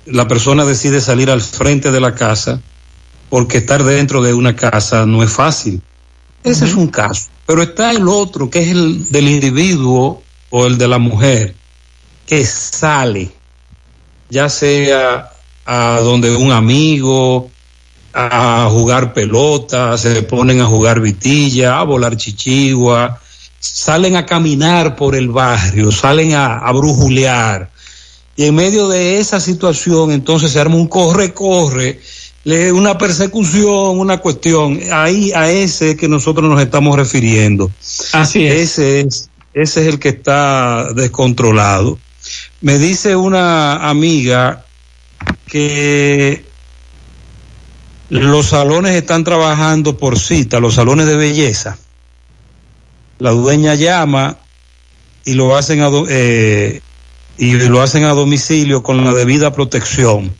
la persona decide salir al frente de la casa porque estar dentro de una casa no es fácil. Ese es un caso. Pero está el otro, que es el del individuo o el de la mujer, que sale, ya sea a donde un amigo, a jugar pelota, se ponen a jugar vitilla, a volar chichigua, salen a caminar por el barrio, salen a, a brujulear. Y en medio de esa situación, entonces se arma un corre-corre, una persecución, una cuestión. Ahí a ese que nosotros nos estamos refiriendo. Así es. Ese es, ese es el que está descontrolado. Me dice una amiga que los salones están trabajando por cita, los salones de belleza. La dueña llama y lo hacen a, eh, y lo hacen a domicilio con la debida protección.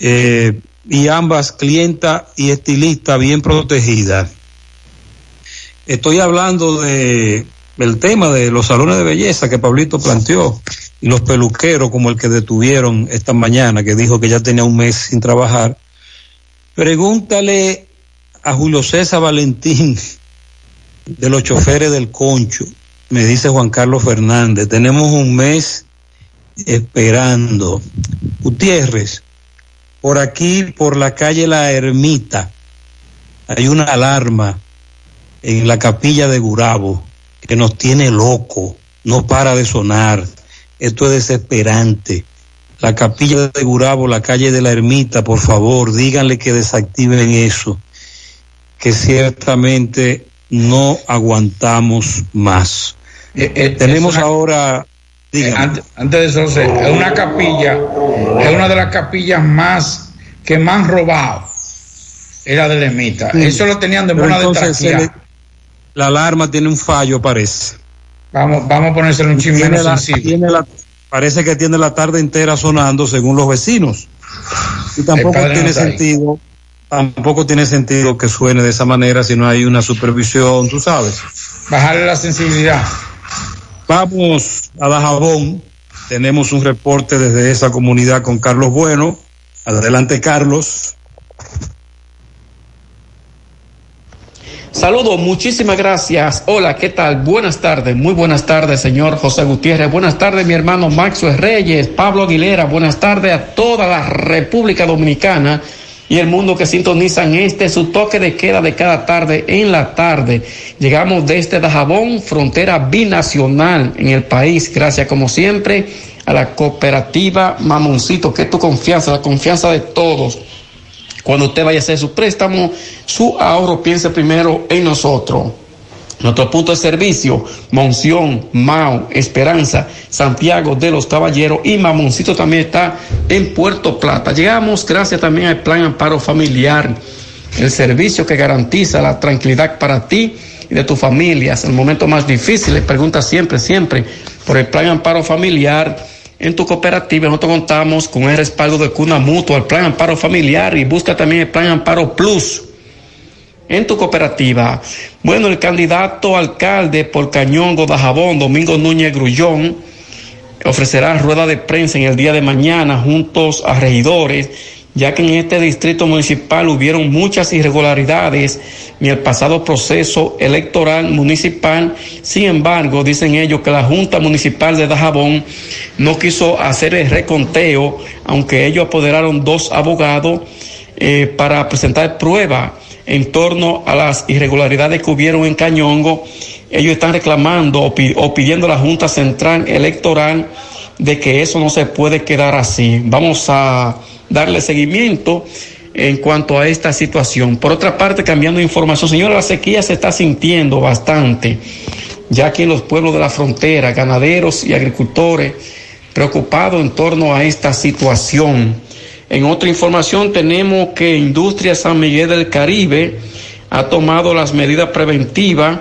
Eh, y ambas clienta y estilista bien protegidas. Estoy hablando de el tema de los salones de belleza que Pablito planteó y los peluqueros como el que detuvieron esta mañana que dijo que ya tenía un mes sin trabajar. Pregúntale a Julio César Valentín de los choferes del Concho, me dice Juan Carlos Fernández, tenemos un mes esperando. Gutiérrez, por aquí, por la calle La Ermita, hay una alarma en la capilla de Gurabo que nos tiene loco, no para de sonar. Esto es desesperante. La capilla de Gurabo, la calle de la Ermita, por favor, díganle que desactiven eso, que ciertamente no aguantamos más. Tenemos una- ahora, dígame. antes, antes de eso, es una capilla, es una de las capillas más que más han robado. Era de Lemita. Sí. Eso lo tenían de Pero buena de entonces traquear. le- la alarma tiene un fallo, parece. Vamos, vamos a ponérselo un la- sensible. la- parece que tiene la tarde entera sonando según los vecinos. Y tampoco no tiene ahí. Tampoco tiene sentido que suene de esa manera si no hay una supervisión, tú sabes. Bajarle la sensibilidad. Vamos a Dajabón. Tenemos un reporte desde esa comunidad con Carlos Bueno. Adelante, Carlos. Saludos, muchísimas gracias. Hola, ¿qué tal? Buenas tardes, muy buenas tardes, señor José Gutiérrez. Buenas tardes, mi hermano Maxwell Reyes, Pablo Aguilera. Buenas tardes a toda la República Dominicana y el mundo que sintonizan este su toque de queda de cada tarde en la tarde. Llegamos desde Dajabón, frontera binacional en el país. Gracias, como siempre, a la cooperativa Mamoncito, que es tu confianza, la confianza de todos. Cuando usted vaya a hacer su préstamo, su ahorro, piense primero en nosotros. Nuestro punto de servicio, Monción, Mao, Esperanza, Santiago de los Caballeros y Mamoncito también está en Puerto Plata. Llegamos gracias también al Plan Amparo Familiar, el servicio que garantiza la tranquilidad para ti y de tu familia. Es el momento más difícil, le pregunta siempre, siempre por el Plan Amparo Familiar. En tu cooperativa nosotros contamos con el respaldo de Cuna Mutua, el Plan Amparo Familiar y busca también el Plan Amparo Plus en tu cooperativa. Bueno, el candidato alcalde por Cañón, Godajabón, Domingo Núñez Grullón, ofrecerá rueda de prensa en el día de mañana juntos a regidores, ya que en este distrito municipal hubieron muchas irregularidades en el pasado proceso electoral municipal. Sin embargo, dicen ellos que la Junta Municipal de Dajabón no quiso hacer el reconteo, aunque ellos apoderaron dos abogados eh, para presentar prueba en torno a las irregularidades que hubieron en Cañongo. Ellos están reclamando o, pi- o pidiendo a la Junta Central Electoral de que eso no se puede quedar así. Vamos a darle seguimiento en cuanto a esta situación. Por otra parte, cambiando información, señora, la sequía se está sintiendo bastante, ya que en los pueblos de la frontera, ganaderos y agricultores preocupados en torno a esta situación. En otra información tenemos que Industria San Miguel del Caribe ha tomado las medidas preventivas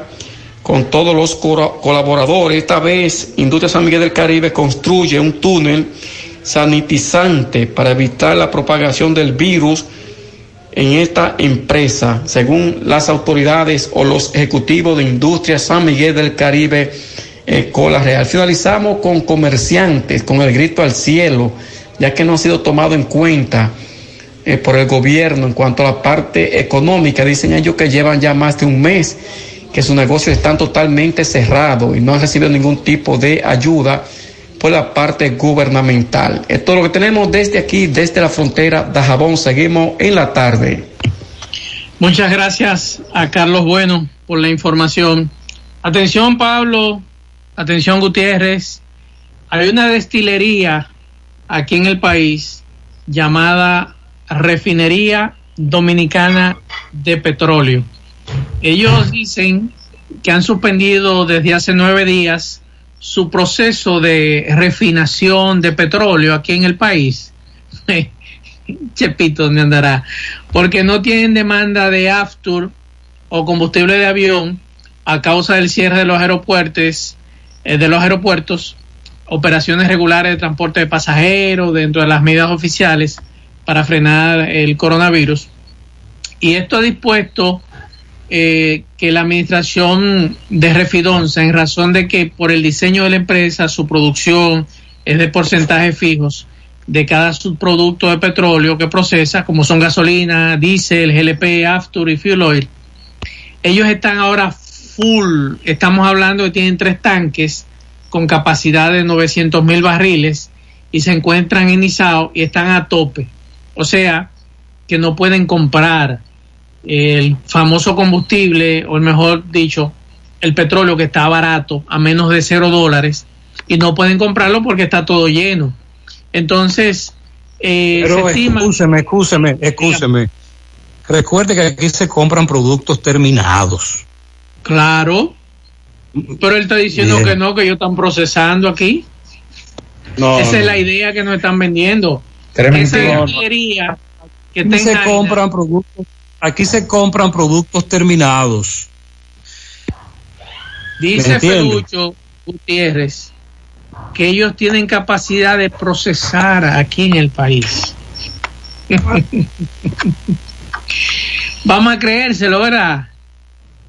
con todos los colaboradores. Esta vez Industria San Miguel del Caribe construye un túnel sanitizante para evitar la propagación del virus en esta empresa, según las autoridades o los ejecutivos de Industria San Miguel del Caribe, eh, Cola Real. Finalizamos con comerciantes, con el grito al cielo, ya que no ha sido tomado en cuenta eh, por el gobierno en cuanto a la parte económica. Dicen ellos que llevan ya más de un mes, que sus negocios están totalmente cerrados y no han recibido ningún tipo de ayuda por la parte gubernamental. Esto es lo que tenemos desde aquí, desde la frontera de Jabón. Seguimos en la tarde. Muchas gracias a Carlos Bueno por la información. Atención Pablo, atención Gutiérrez. Hay una destilería aquí en el país llamada Refinería Dominicana de Petróleo. Ellos dicen que han suspendido desde hace nueve días su proceso de refinación de petróleo aquí en el país. Chepito, ¿dónde andará? Porque no tienen demanda de aftur o combustible de avión a causa del cierre de los aeropuertos, eh, de los aeropuertos, operaciones regulares de transporte de pasajeros dentro de las medidas oficiales para frenar el coronavirus. Y esto ha dispuesto eh, que la administración de Refidonza, en razón de que por el diseño de la empresa, su producción es de porcentajes fijos de cada subproducto de petróleo que procesa, como son gasolina, diésel, GLP, after y fuel oil. Ellos están ahora full, estamos hablando que tienen tres tanques con capacidad de 900 mil barriles y se encuentran en Izao y están a tope. O sea, que no pueden comprar el famoso combustible, o el mejor dicho, el petróleo que está barato, a menos de cero dólares, y no pueden comprarlo porque está todo lleno. Entonces, eh, Pero se estima... Recuerde que aquí se compran productos terminados. Claro. Pero él está diciendo Bien. que no, que ellos están procesando aquí. No, Esa es la idea que nos están vendiendo. Tremendo. Esa que Aquí se compran productos, aquí se compran productos terminados. ¿Me Dice? Felucho Gutiérrez que ellos tienen capacidad de procesar aquí en el país. Vamos a creérselo, ¿verdad?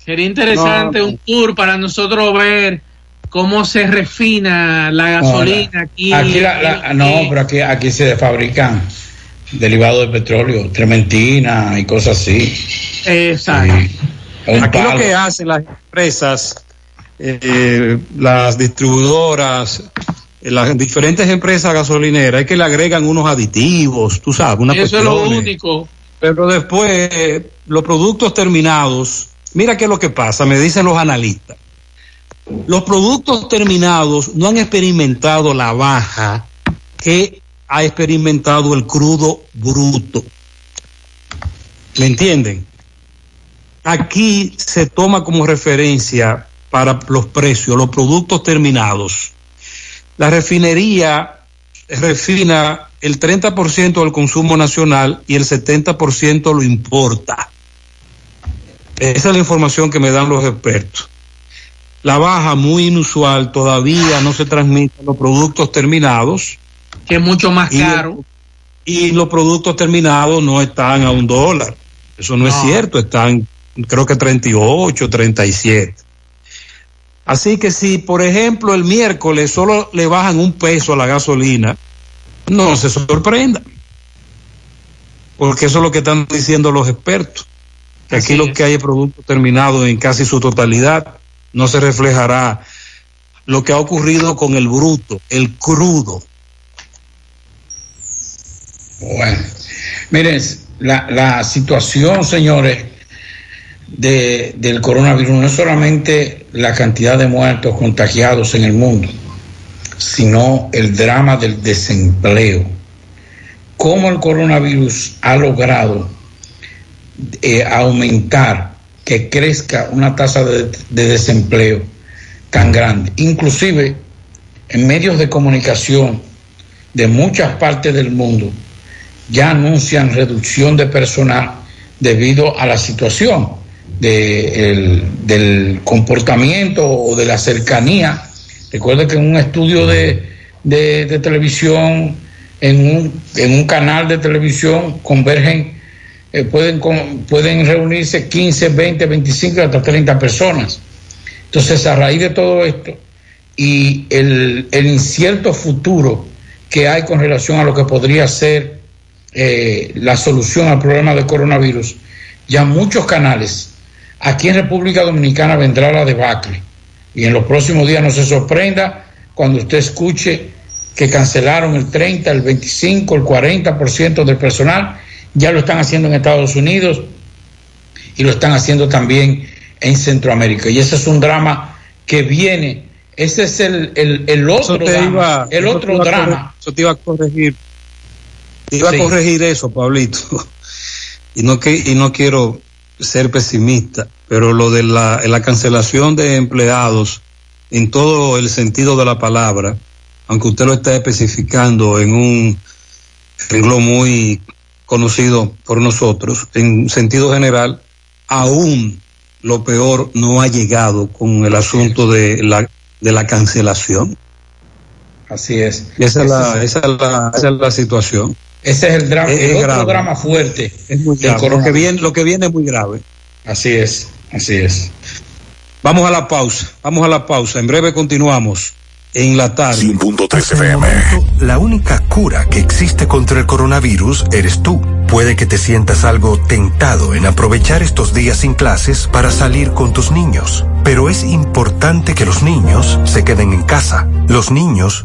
Sería interesante No, no. un tour para nosotros ver cómo se refina la gasolina aquí. Aquí la- la- no, pero aquí, aquí se fabrican derivados de petróleo, trementina y cosas así. Exacto. Aquí lo que hacen las empresas, eh, las distribuidoras, eh, las diferentes empresas gasolineras, es que le agregan unos aditivos, tú sabes, unas Eso es lo único. Pero después, eh, los productos terminados, mira qué es lo que pasa, me dicen los analistas. Los productos terminados no han experimentado la baja que ha experimentado el crudo bruto. ¿Me entienden? Aquí se toma como referencia para los precios, los productos terminados. La refinería refina el 30% del consumo nacional y el 70% lo importa. Esa es la información que me dan los expertos. La baja muy inusual todavía no se transmite en los productos terminados. Que es mucho más Y- caro. Y los productos terminados no están a un dólar. Eso no, es cierto, están creo que 38, 37. Así que si, por ejemplo, el miércoles solo le bajan un peso a la gasolina, no se sorprenda. Porque eso es lo que están diciendo los expertos. Que aquí lo es. que hay es producto terminado en casi su totalidad. No se reflejará lo que ha ocurrido con el bruto, el crudo. Bueno, miren, la, la situación, señores, de, del coronavirus no es solamente la cantidad de muertos contagiados en el mundo, sino el drama del desempleo. Cómo el coronavirus ha logrado eh, aumentar, que crezca una tasa de, de desempleo tan grande. Inclusive en medios de comunicación de muchas partes del mundo ya anuncian reducción de personal debido a la situación de el- del comportamiento o de la cercanía. Recuerda que en un estudio de, de- de televisión, en un, en un canal de televisión, convergen, eh, pueden, pueden reunirse 15, 20, 25, hasta 30 personas. Entonces, a raíz de todo esto y el, el incierto futuro que hay con relación a lo que podría ser eh, la solución al problema del coronavirus, ya muchos canales, aquí en República Dominicana vendrá la debacle. Y en los próximos días no se sorprenda cuando usted escuche que cancelaron el 30, el 25, el 40% del personal, ya lo están haciendo en Estados Unidos y lo están haciendo también en Centroamérica. Y ese es un drama que viene, ese es el, el, otro drama, iba- el te otro iba a drama. corregir- Eso te iba a corregir. Te iba Sí. a corregir eso, Pablito. Y no, que, y no quiero ser pesimista, pero lo de la, la cancelación de empleados en todo el sentido de la palabra, aunque usted lo está especificando en un renglón muy conocido por nosotros, en sentido general, aún lo peor no ha llegado con el asunto de la, de la cancelación. Así es. Esa es, la, esa es la, esa es la situación. Ese es el drama, Es- el otro grave. drama fuerte. Es muy grave. Lo que, viene, lo que viene es muy grave. Así es, así es. Vamos a la pausa, vamos a la pausa. En breve continuamos en la tarde. 100.3 Hasta el FM. momento, la única cura que existe contra el coronavirus eres tú. Puede que te sientas algo tentado en aprovechar estos días sin clases para salir con tus niños, pero es importante que los niños se queden en casa. Los niños,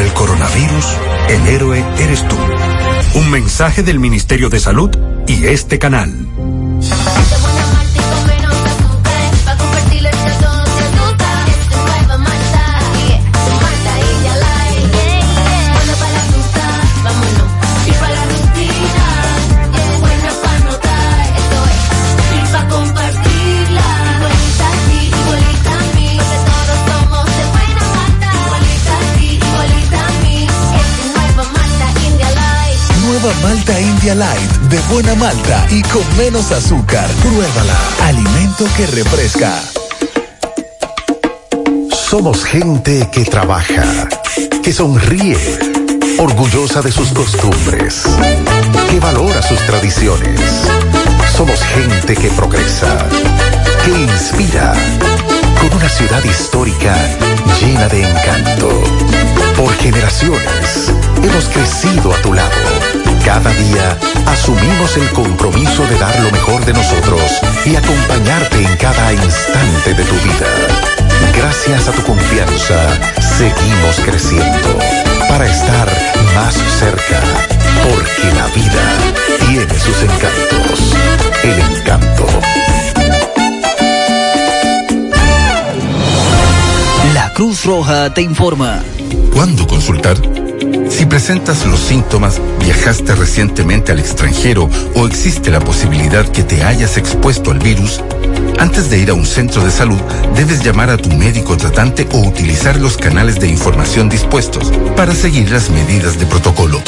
El coronavirus, el héroe eres tú. Un mensaje del Ministerio de Salud y este canal. Light de buena malta y con menos azúcar. Pruébala. Alimento que refresca. Somos gente que trabaja, que sonríe, orgullosa de sus costumbres, que valora sus tradiciones. Somos gente que progresa, que inspira, con una ciudad histórica llena de encanto. Por generaciones hemos crecido a tu lado. Cada día asumimos el compromiso de dar lo mejor de nosotros y acompañarte en cada instante de tu vida. Gracias a tu confianza, seguimos creciendo para estar más cerca, porque la vida tiene sus encantos. El encanto. La Cruz Roja te informa. ¿Cuándo consultar? Si presentas los síntomas, viajaste recientemente al extranjero o existe la posibilidad que te hayas expuesto al virus, antes de ir a un centro de salud, debes llamar a tu médico tratante o utilizar los canales de información dispuestos para seguir las medidas de protocolo.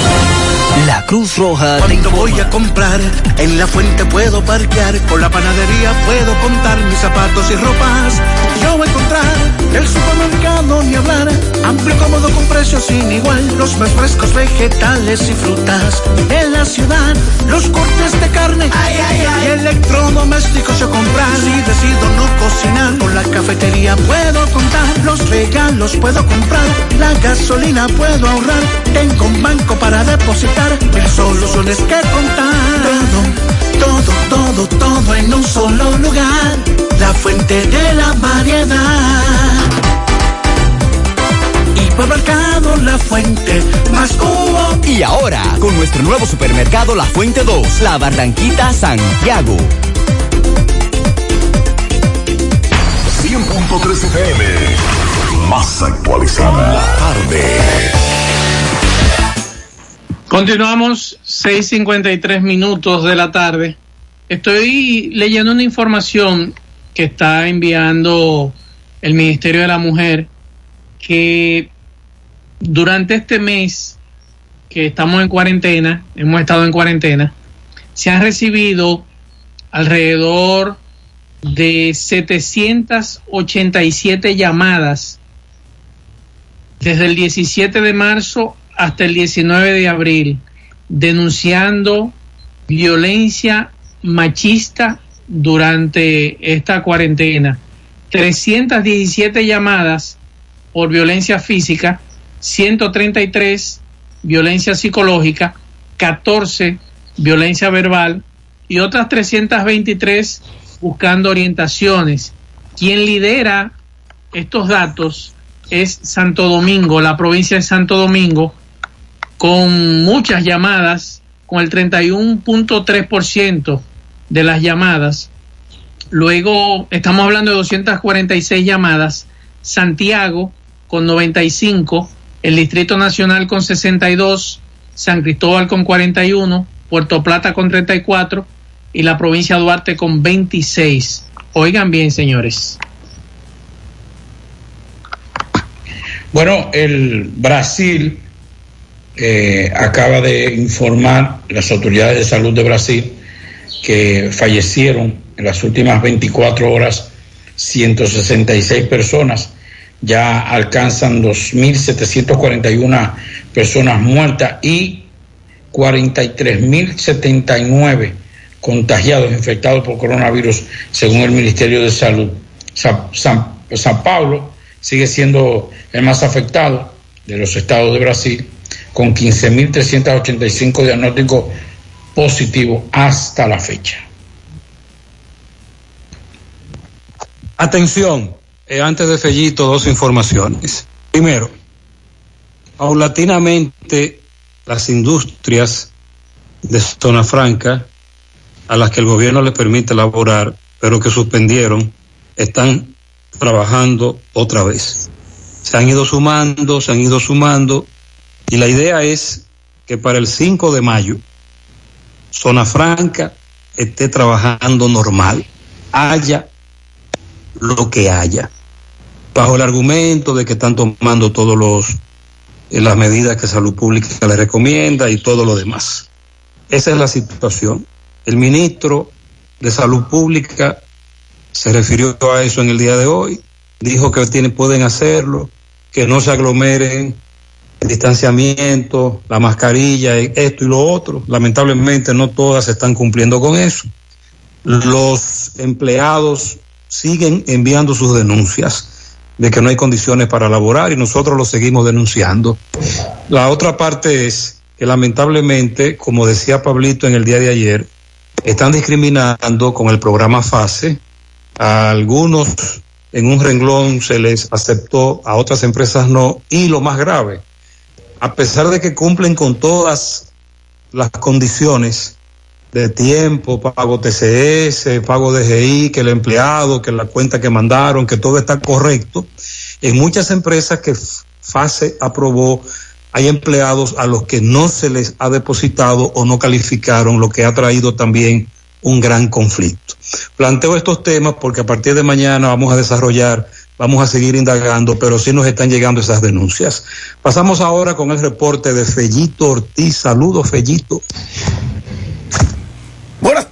La Cruz Roja Cuando voy a comprar, en la fuente puedo parquear, con la panadería puedo contar mis zapatos y ropas. Yo voy a encontrar el supermercado ni hablar, amplio cómodo con precios sin igual, los frescos vegetales y frutas. En la ciudad, los cortes de carne y electrodomésticos yo comprar. Si decido no cocinar, con la cafetería puedo contar, los regalos puedo comprar, la gasolina puedo ahorrar, tengo un banco para depositar, mil soluciones que contar. Todo, todo, todo, todo en un solo lugar, la fuente de la variedad. Hipermercado La Fuente, más humo. Y ahora, con nuestro nuevo supermercado La Fuente 2, La Barranquita Santiago. 100.3 FM. Más actualizada. La tarde. Continuamos 6:53 minutos de la tarde. Estoy leyendo una información que está enviando el Ministerio de la Mujer que durante este mes que estamos en cuarentena, hemos estado en cuarentena, se han recibido alrededor de 787 llamadas desde el 17 de marzo hasta el 19 de abril, denunciando violencia machista durante esta cuarentena. 317 llamadas por violencia física, 133 violencia psicológica, 14 violencia verbal y otras 323 buscando orientaciones. Quien lidera estos datos es Santo Domingo, la provincia de Santo Domingo, con muchas llamadas, con el 31.3% de las llamadas. Luego estamos hablando de 246 llamadas. Santiago con 95, el Distrito Nacional con 62, San Cristóbal con 41, Puerto Plata con 34 y la provincia de Duarte con 26. Oigan bien, señores. Bueno, el Brasil eh, acaba de informar las autoridades de salud de Brasil que fallecieron en las últimas 24 horas 166 personas, ya alcanzan 2.741 personas muertas y 43.079 contagiados, infectados por coronavirus, según el Ministerio de Salud. San, San, San Paulo sigue siendo el más afectado de los estados de Brasil, con 15.385 diagnósticos positivos hasta la fecha. Atención, eh, antes de Fellito, dos informaciones. Primero, paulatinamente las industrias de zona franca a las que el gobierno les permite elaborar, pero que suspendieron, están trabajando otra vez. Se han ido sumando, se han ido sumando, y la idea es que para el 5 de mayo, zona franca esté trabajando normal, haya lo que haya, bajo el argumento de que están tomando todos los eh, las medidas que salud pública le recomienda y todo lo demás. Esa es la situación. El ministro de salud pública se refirió a eso en el día de hoy, dijo que tienen, pueden hacerlo, que no se aglomeren, el distanciamiento, la mascarilla, esto y lo otro. Lamentablemente no todas están cumpliendo con eso. Los empleados siguen enviando sus denuncias de que no hay condiciones para laborar y nosotros lo seguimos denunciando. La otra parte es que lamentablemente, como decía Pablito en el día de ayer, están discriminando con el programa FASE. A algunos en un renglón se les aceptó, a otras empresas no. Y lo más grave, a pesar de que cumplen con todas las condiciones de tiempo, pago TCS, pago DGI, que el empleado, que la cuenta que mandaron, que todo está correcto, en muchas empresas que FASE aprobó hay empleados a los que no se les ha depositado o no calificaron, lo que ha traído también un gran conflicto. Planteo estos temas porque a partir de mañana vamos a desarrollar, vamos a seguir indagando, pero sí nos están llegando esas denuncias. Pasamos ahora con el reporte de Fellito Ortiz. Saludos, Fellito.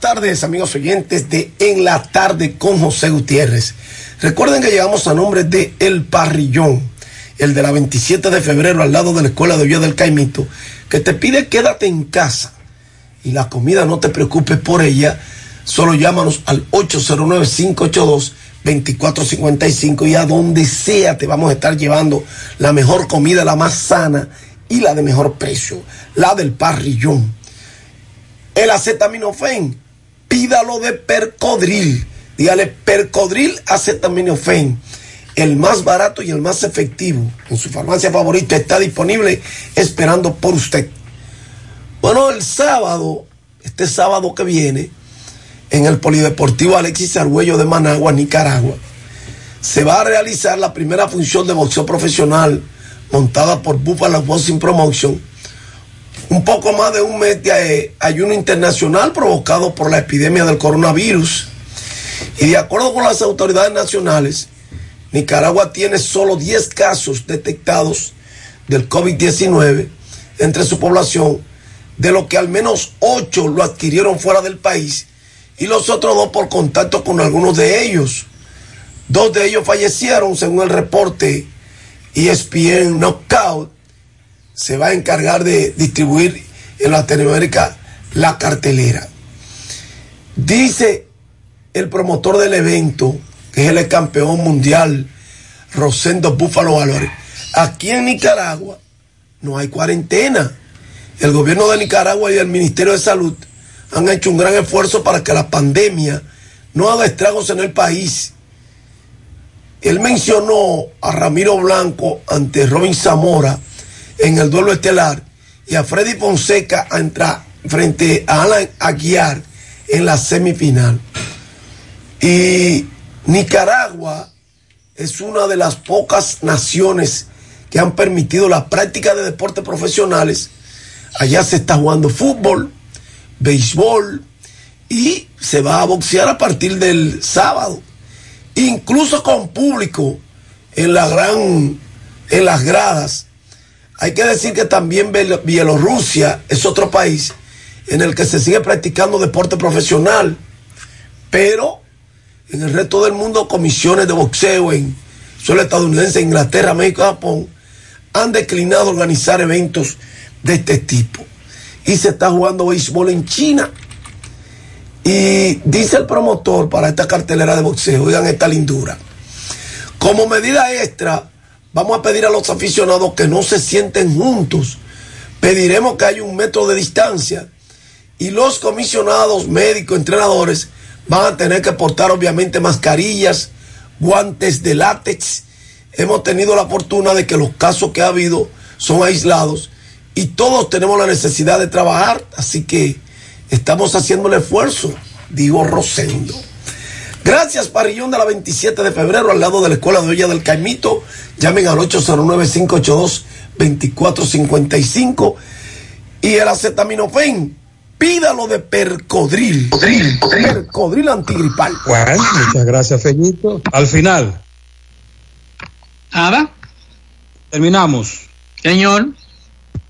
Tardes, amigos oyentes de En la Tarde con José Gutiérrez. Recuerden que llegamos a nombre de El Parrillón, el de la 27 de febrero al lado de la Escuela de Villa del Caimito, que te pide quédate en casa y la comida no te preocupes por ella. Solo llámanos al 809-582-2455 y a donde sea te vamos a estar llevando la mejor comida, la más sana y la de mejor precio, la del parrillón. El acetaminofén, pídalo de Percodril. Dígale Percodril acetaminofén. El más barato y el más efectivo. En su farmacia favorita está disponible esperando por usted. Bueno, el sábado, este sábado que viene, en el Polideportivo Alexis Argüello de Managua, Nicaragua, se va a realizar la primera función de boxeo profesional montada por Buffalo Boxing Promotion. Un poco más de un mes de eh, ayuno internacional provocado por la epidemia del coronavirus. Y de acuerdo con las autoridades nacionales, Nicaragua tiene solo 10 casos detectados del COVID-19 entre su población, de lo que al menos 8 lo adquirieron fuera del país y los otros dos por contacto con algunos de ellos. Dos de ellos fallecieron según el reporte ESPN Knockout. Se va a encargar de distribuir en Latinoamérica la cartelera. Dice el promotor del evento, que es el campeón mundial, Rosendo Búfalo Álvarez, aquí en Nicaragua no hay cuarentena. El gobierno de Nicaragua y el Ministerio de Salud han hecho un gran esfuerzo para que la pandemia no haga estragos en el país. Él mencionó a Ramiro Blanco ante Robin Zamora en el duelo estelar y a Freddy Fonseca a entrar frente a Alan Aguiar en la semifinal. Y Nicaragua es una de las pocas naciones que han permitido la práctica de deportes profesionales. Allá se está jugando fútbol, béisbol y se va a boxear a partir del sábado. Incluso con público en la gran, en las gradas. Hay que decir que también Biel- Bielorrusia es otro país en el que se sigue practicando deporte profesional, pero en el resto del mundo comisiones de boxeo en suelo estadounidense, Inglaterra, México, Japón han declinado organizar eventos de este tipo. Y se está jugando béisbol en China. Y dice el promotor para esta cartelera de boxeo, oigan esta lindura. Como medida extra, vamos a pedir a los aficionados que no se sienten juntos. Pediremos que haya un metro de distancia. Y los comisionados, médicos, entrenadores van a tener que portar obviamente mascarillas, guantes de látex. Hemos tenido la fortuna de que los casos que ha habido son aislados y todos tenemos la necesidad de trabajar, así que estamos haciendo el esfuerzo, digo Rosendo. Gracias, Parrillón de la 27 de febrero, al lado de la Escuela de Olla del Caimito. Llamen al 809-582-2455. Y el acetaminofén, pídalo de Percodril. Percodril antigripal. Bueno, muchas gracias, Fellito. Al final. Nada. Terminamos. Señor.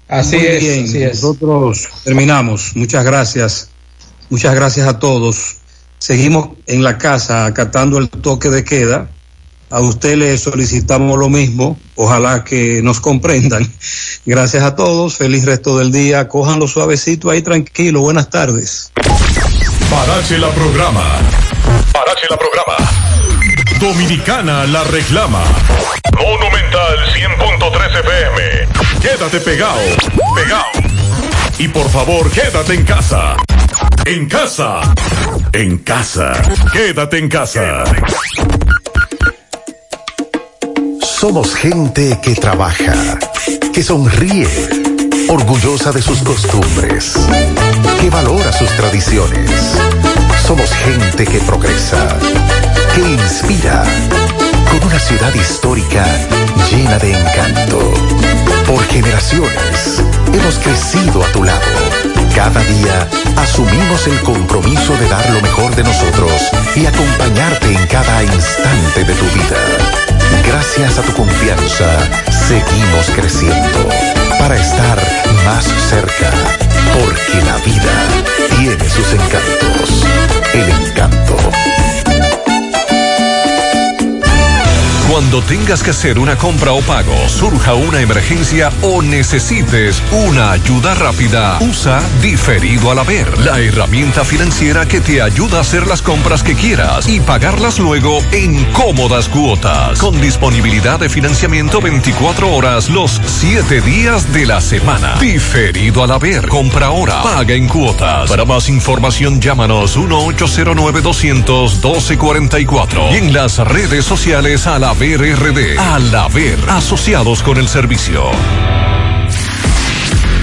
Así Muy es, bien, así es. Nosotros terminamos. Muchas gracias. Muchas gracias a todos. Seguimos en la casa acatando el toque de queda. A usted le solicitamos lo mismo. Ojalá que nos comprendan. Gracias a todos. Feliz resto del día. Cójanlo suavecito ahí tranquilo. Buenas tardes. Parache la programa. Parache la programa. Dominicana la reclama. Monumental 100.13 FM. Quédate pegado. Pegado. Y por favor, quédate en casa. En casa. En casa. Quédate en casa. Somos gente que trabaja, que sonríe, orgullosa de sus costumbres, que valora sus tradiciones. Somos gente que progresa, que inspira, con una ciudad histórica llena de encanto. Por generaciones hemos crecido a tu lado. Cada día asumimos el compromiso de dar lo mejor de nosotros y acompañarte en cada instante de tu vida. Gracias a tu confianza, seguimos creciendo para estar más cerca, porque la vida tiene sus encantos. El encanto Cuando tengas que hacer una compra o pago, surja una emergencia o necesites una ayuda rápida, usa Diferido al Haber, la herramienta financiera que te ayuda a hacer las compras que quieras y pagarlas luego en cómodas cuotas, con disponibilidad de financiamiento 24 horas los 7 días de la semana. Diferido al Haber, compra ahora, paga en cuotas. Para más información, llámanos 1-809-200-1244 y en las redes sociales al Haber RD. Asociados con el servicio.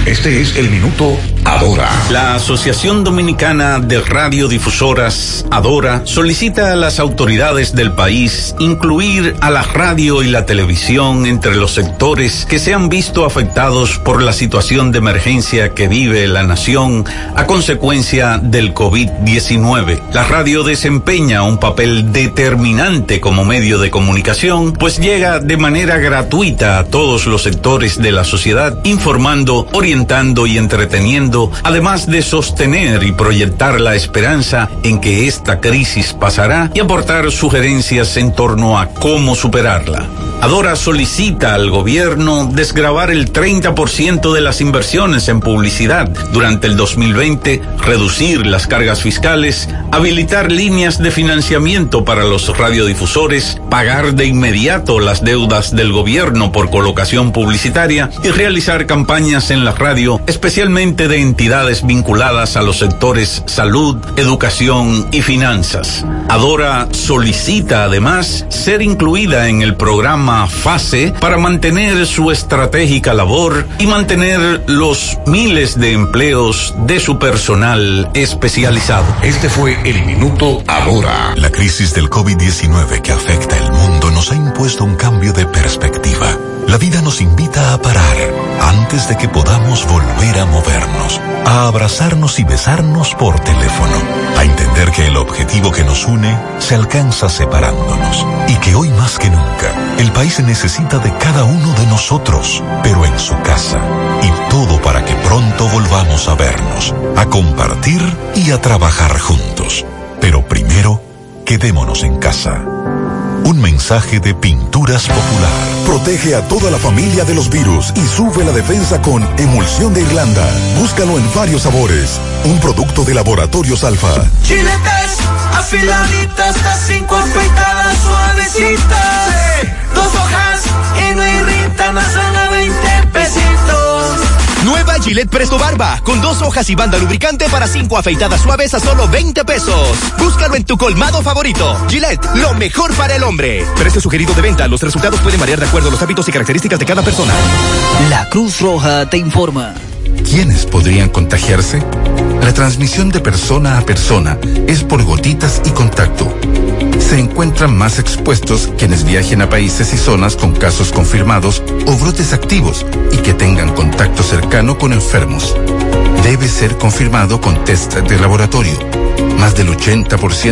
Este es el minuto Adora. La Asociación Dominicana de Radiodifusoras, Adora, solicita a las autoridades del país incluir a la radio y la televisión entre los sectores que se han visto afectados por la situación de emergencia que vive la nación a consecuencia del COVID-19. La radio desempeña un papel determinante como medio de comunicación, pues llega de manera gratuita a todos los sectores de la sociedad, informando, orientando y entreteniendo además de sostener y proyectar la esperanza en que esta crisis pasará y aportar sugerencias en torno a cómo superarla. Adora solicita al gobierno desgravar el 30% de las inversiones en publicidad durante el 2020, reducir las cargas fiscales, habilitar líneas de financiamiento para los radiodifusores, pagar de inmediato las deudas del gobierno por colocación publicitaria y realizar campañas en la radio, especialmente de entidades vinculadas a los sectores salud, educación y finanzas. Adora solicita además ser incluida en el programa FASE para mantener su estratégica labor y mantener los miles de empleos de su personal especializado. Este fue el minuto Adora. La crisis del COVID-19 que afecta el mundo nos ha impuesto un cambio de perspectiva. La vida nos invita a parar antes de que podamos volver a movernos, a abrazarnos y besarnos por teléfono, a entender que el objetivo que nos une se alcanza separándonos y que hoy más que nunca el país necesita de cada uno de nosotros, pero en su casa. Y todo para que pronto volvamos a vernos, a compartir y a trabajar juntos. Pero primero, quedémonos en casa. Un mensaje de Pinturas Popular. Protege a toda la familia de los virus y sube la defensa con Emulsión de Irlanda. Búscalo en varios sabores. Un producto de Laboratorios Alfa. Chiletes afiladitas, las cinco afeitadas suavecitas. Dos hojas y no irritan, a 20 pesitos. Nueva Gillette Presto Barba, con dos hojas y banda lubricante para cinco afeitadas suaves a solo 20 pesos. Búscalo en tu colmado favorito. Gillette, lo mejor para el hombre. Precio sugerido de venta. Los resultados pueden variar de acuerdo a los hábitos y características de cada persona. La Cruz Roja te informa. ¿Quiénes podrían contagiarse? La transmisión de persona a persona es por gotitas y contacto. Se encuentran más expuestos quienes viajen a países y zonas con casos confirmados o brotes activos y que tengan contacto cercano con enfermos. Debe ser confirmado con test de laboratorio. Más del 80%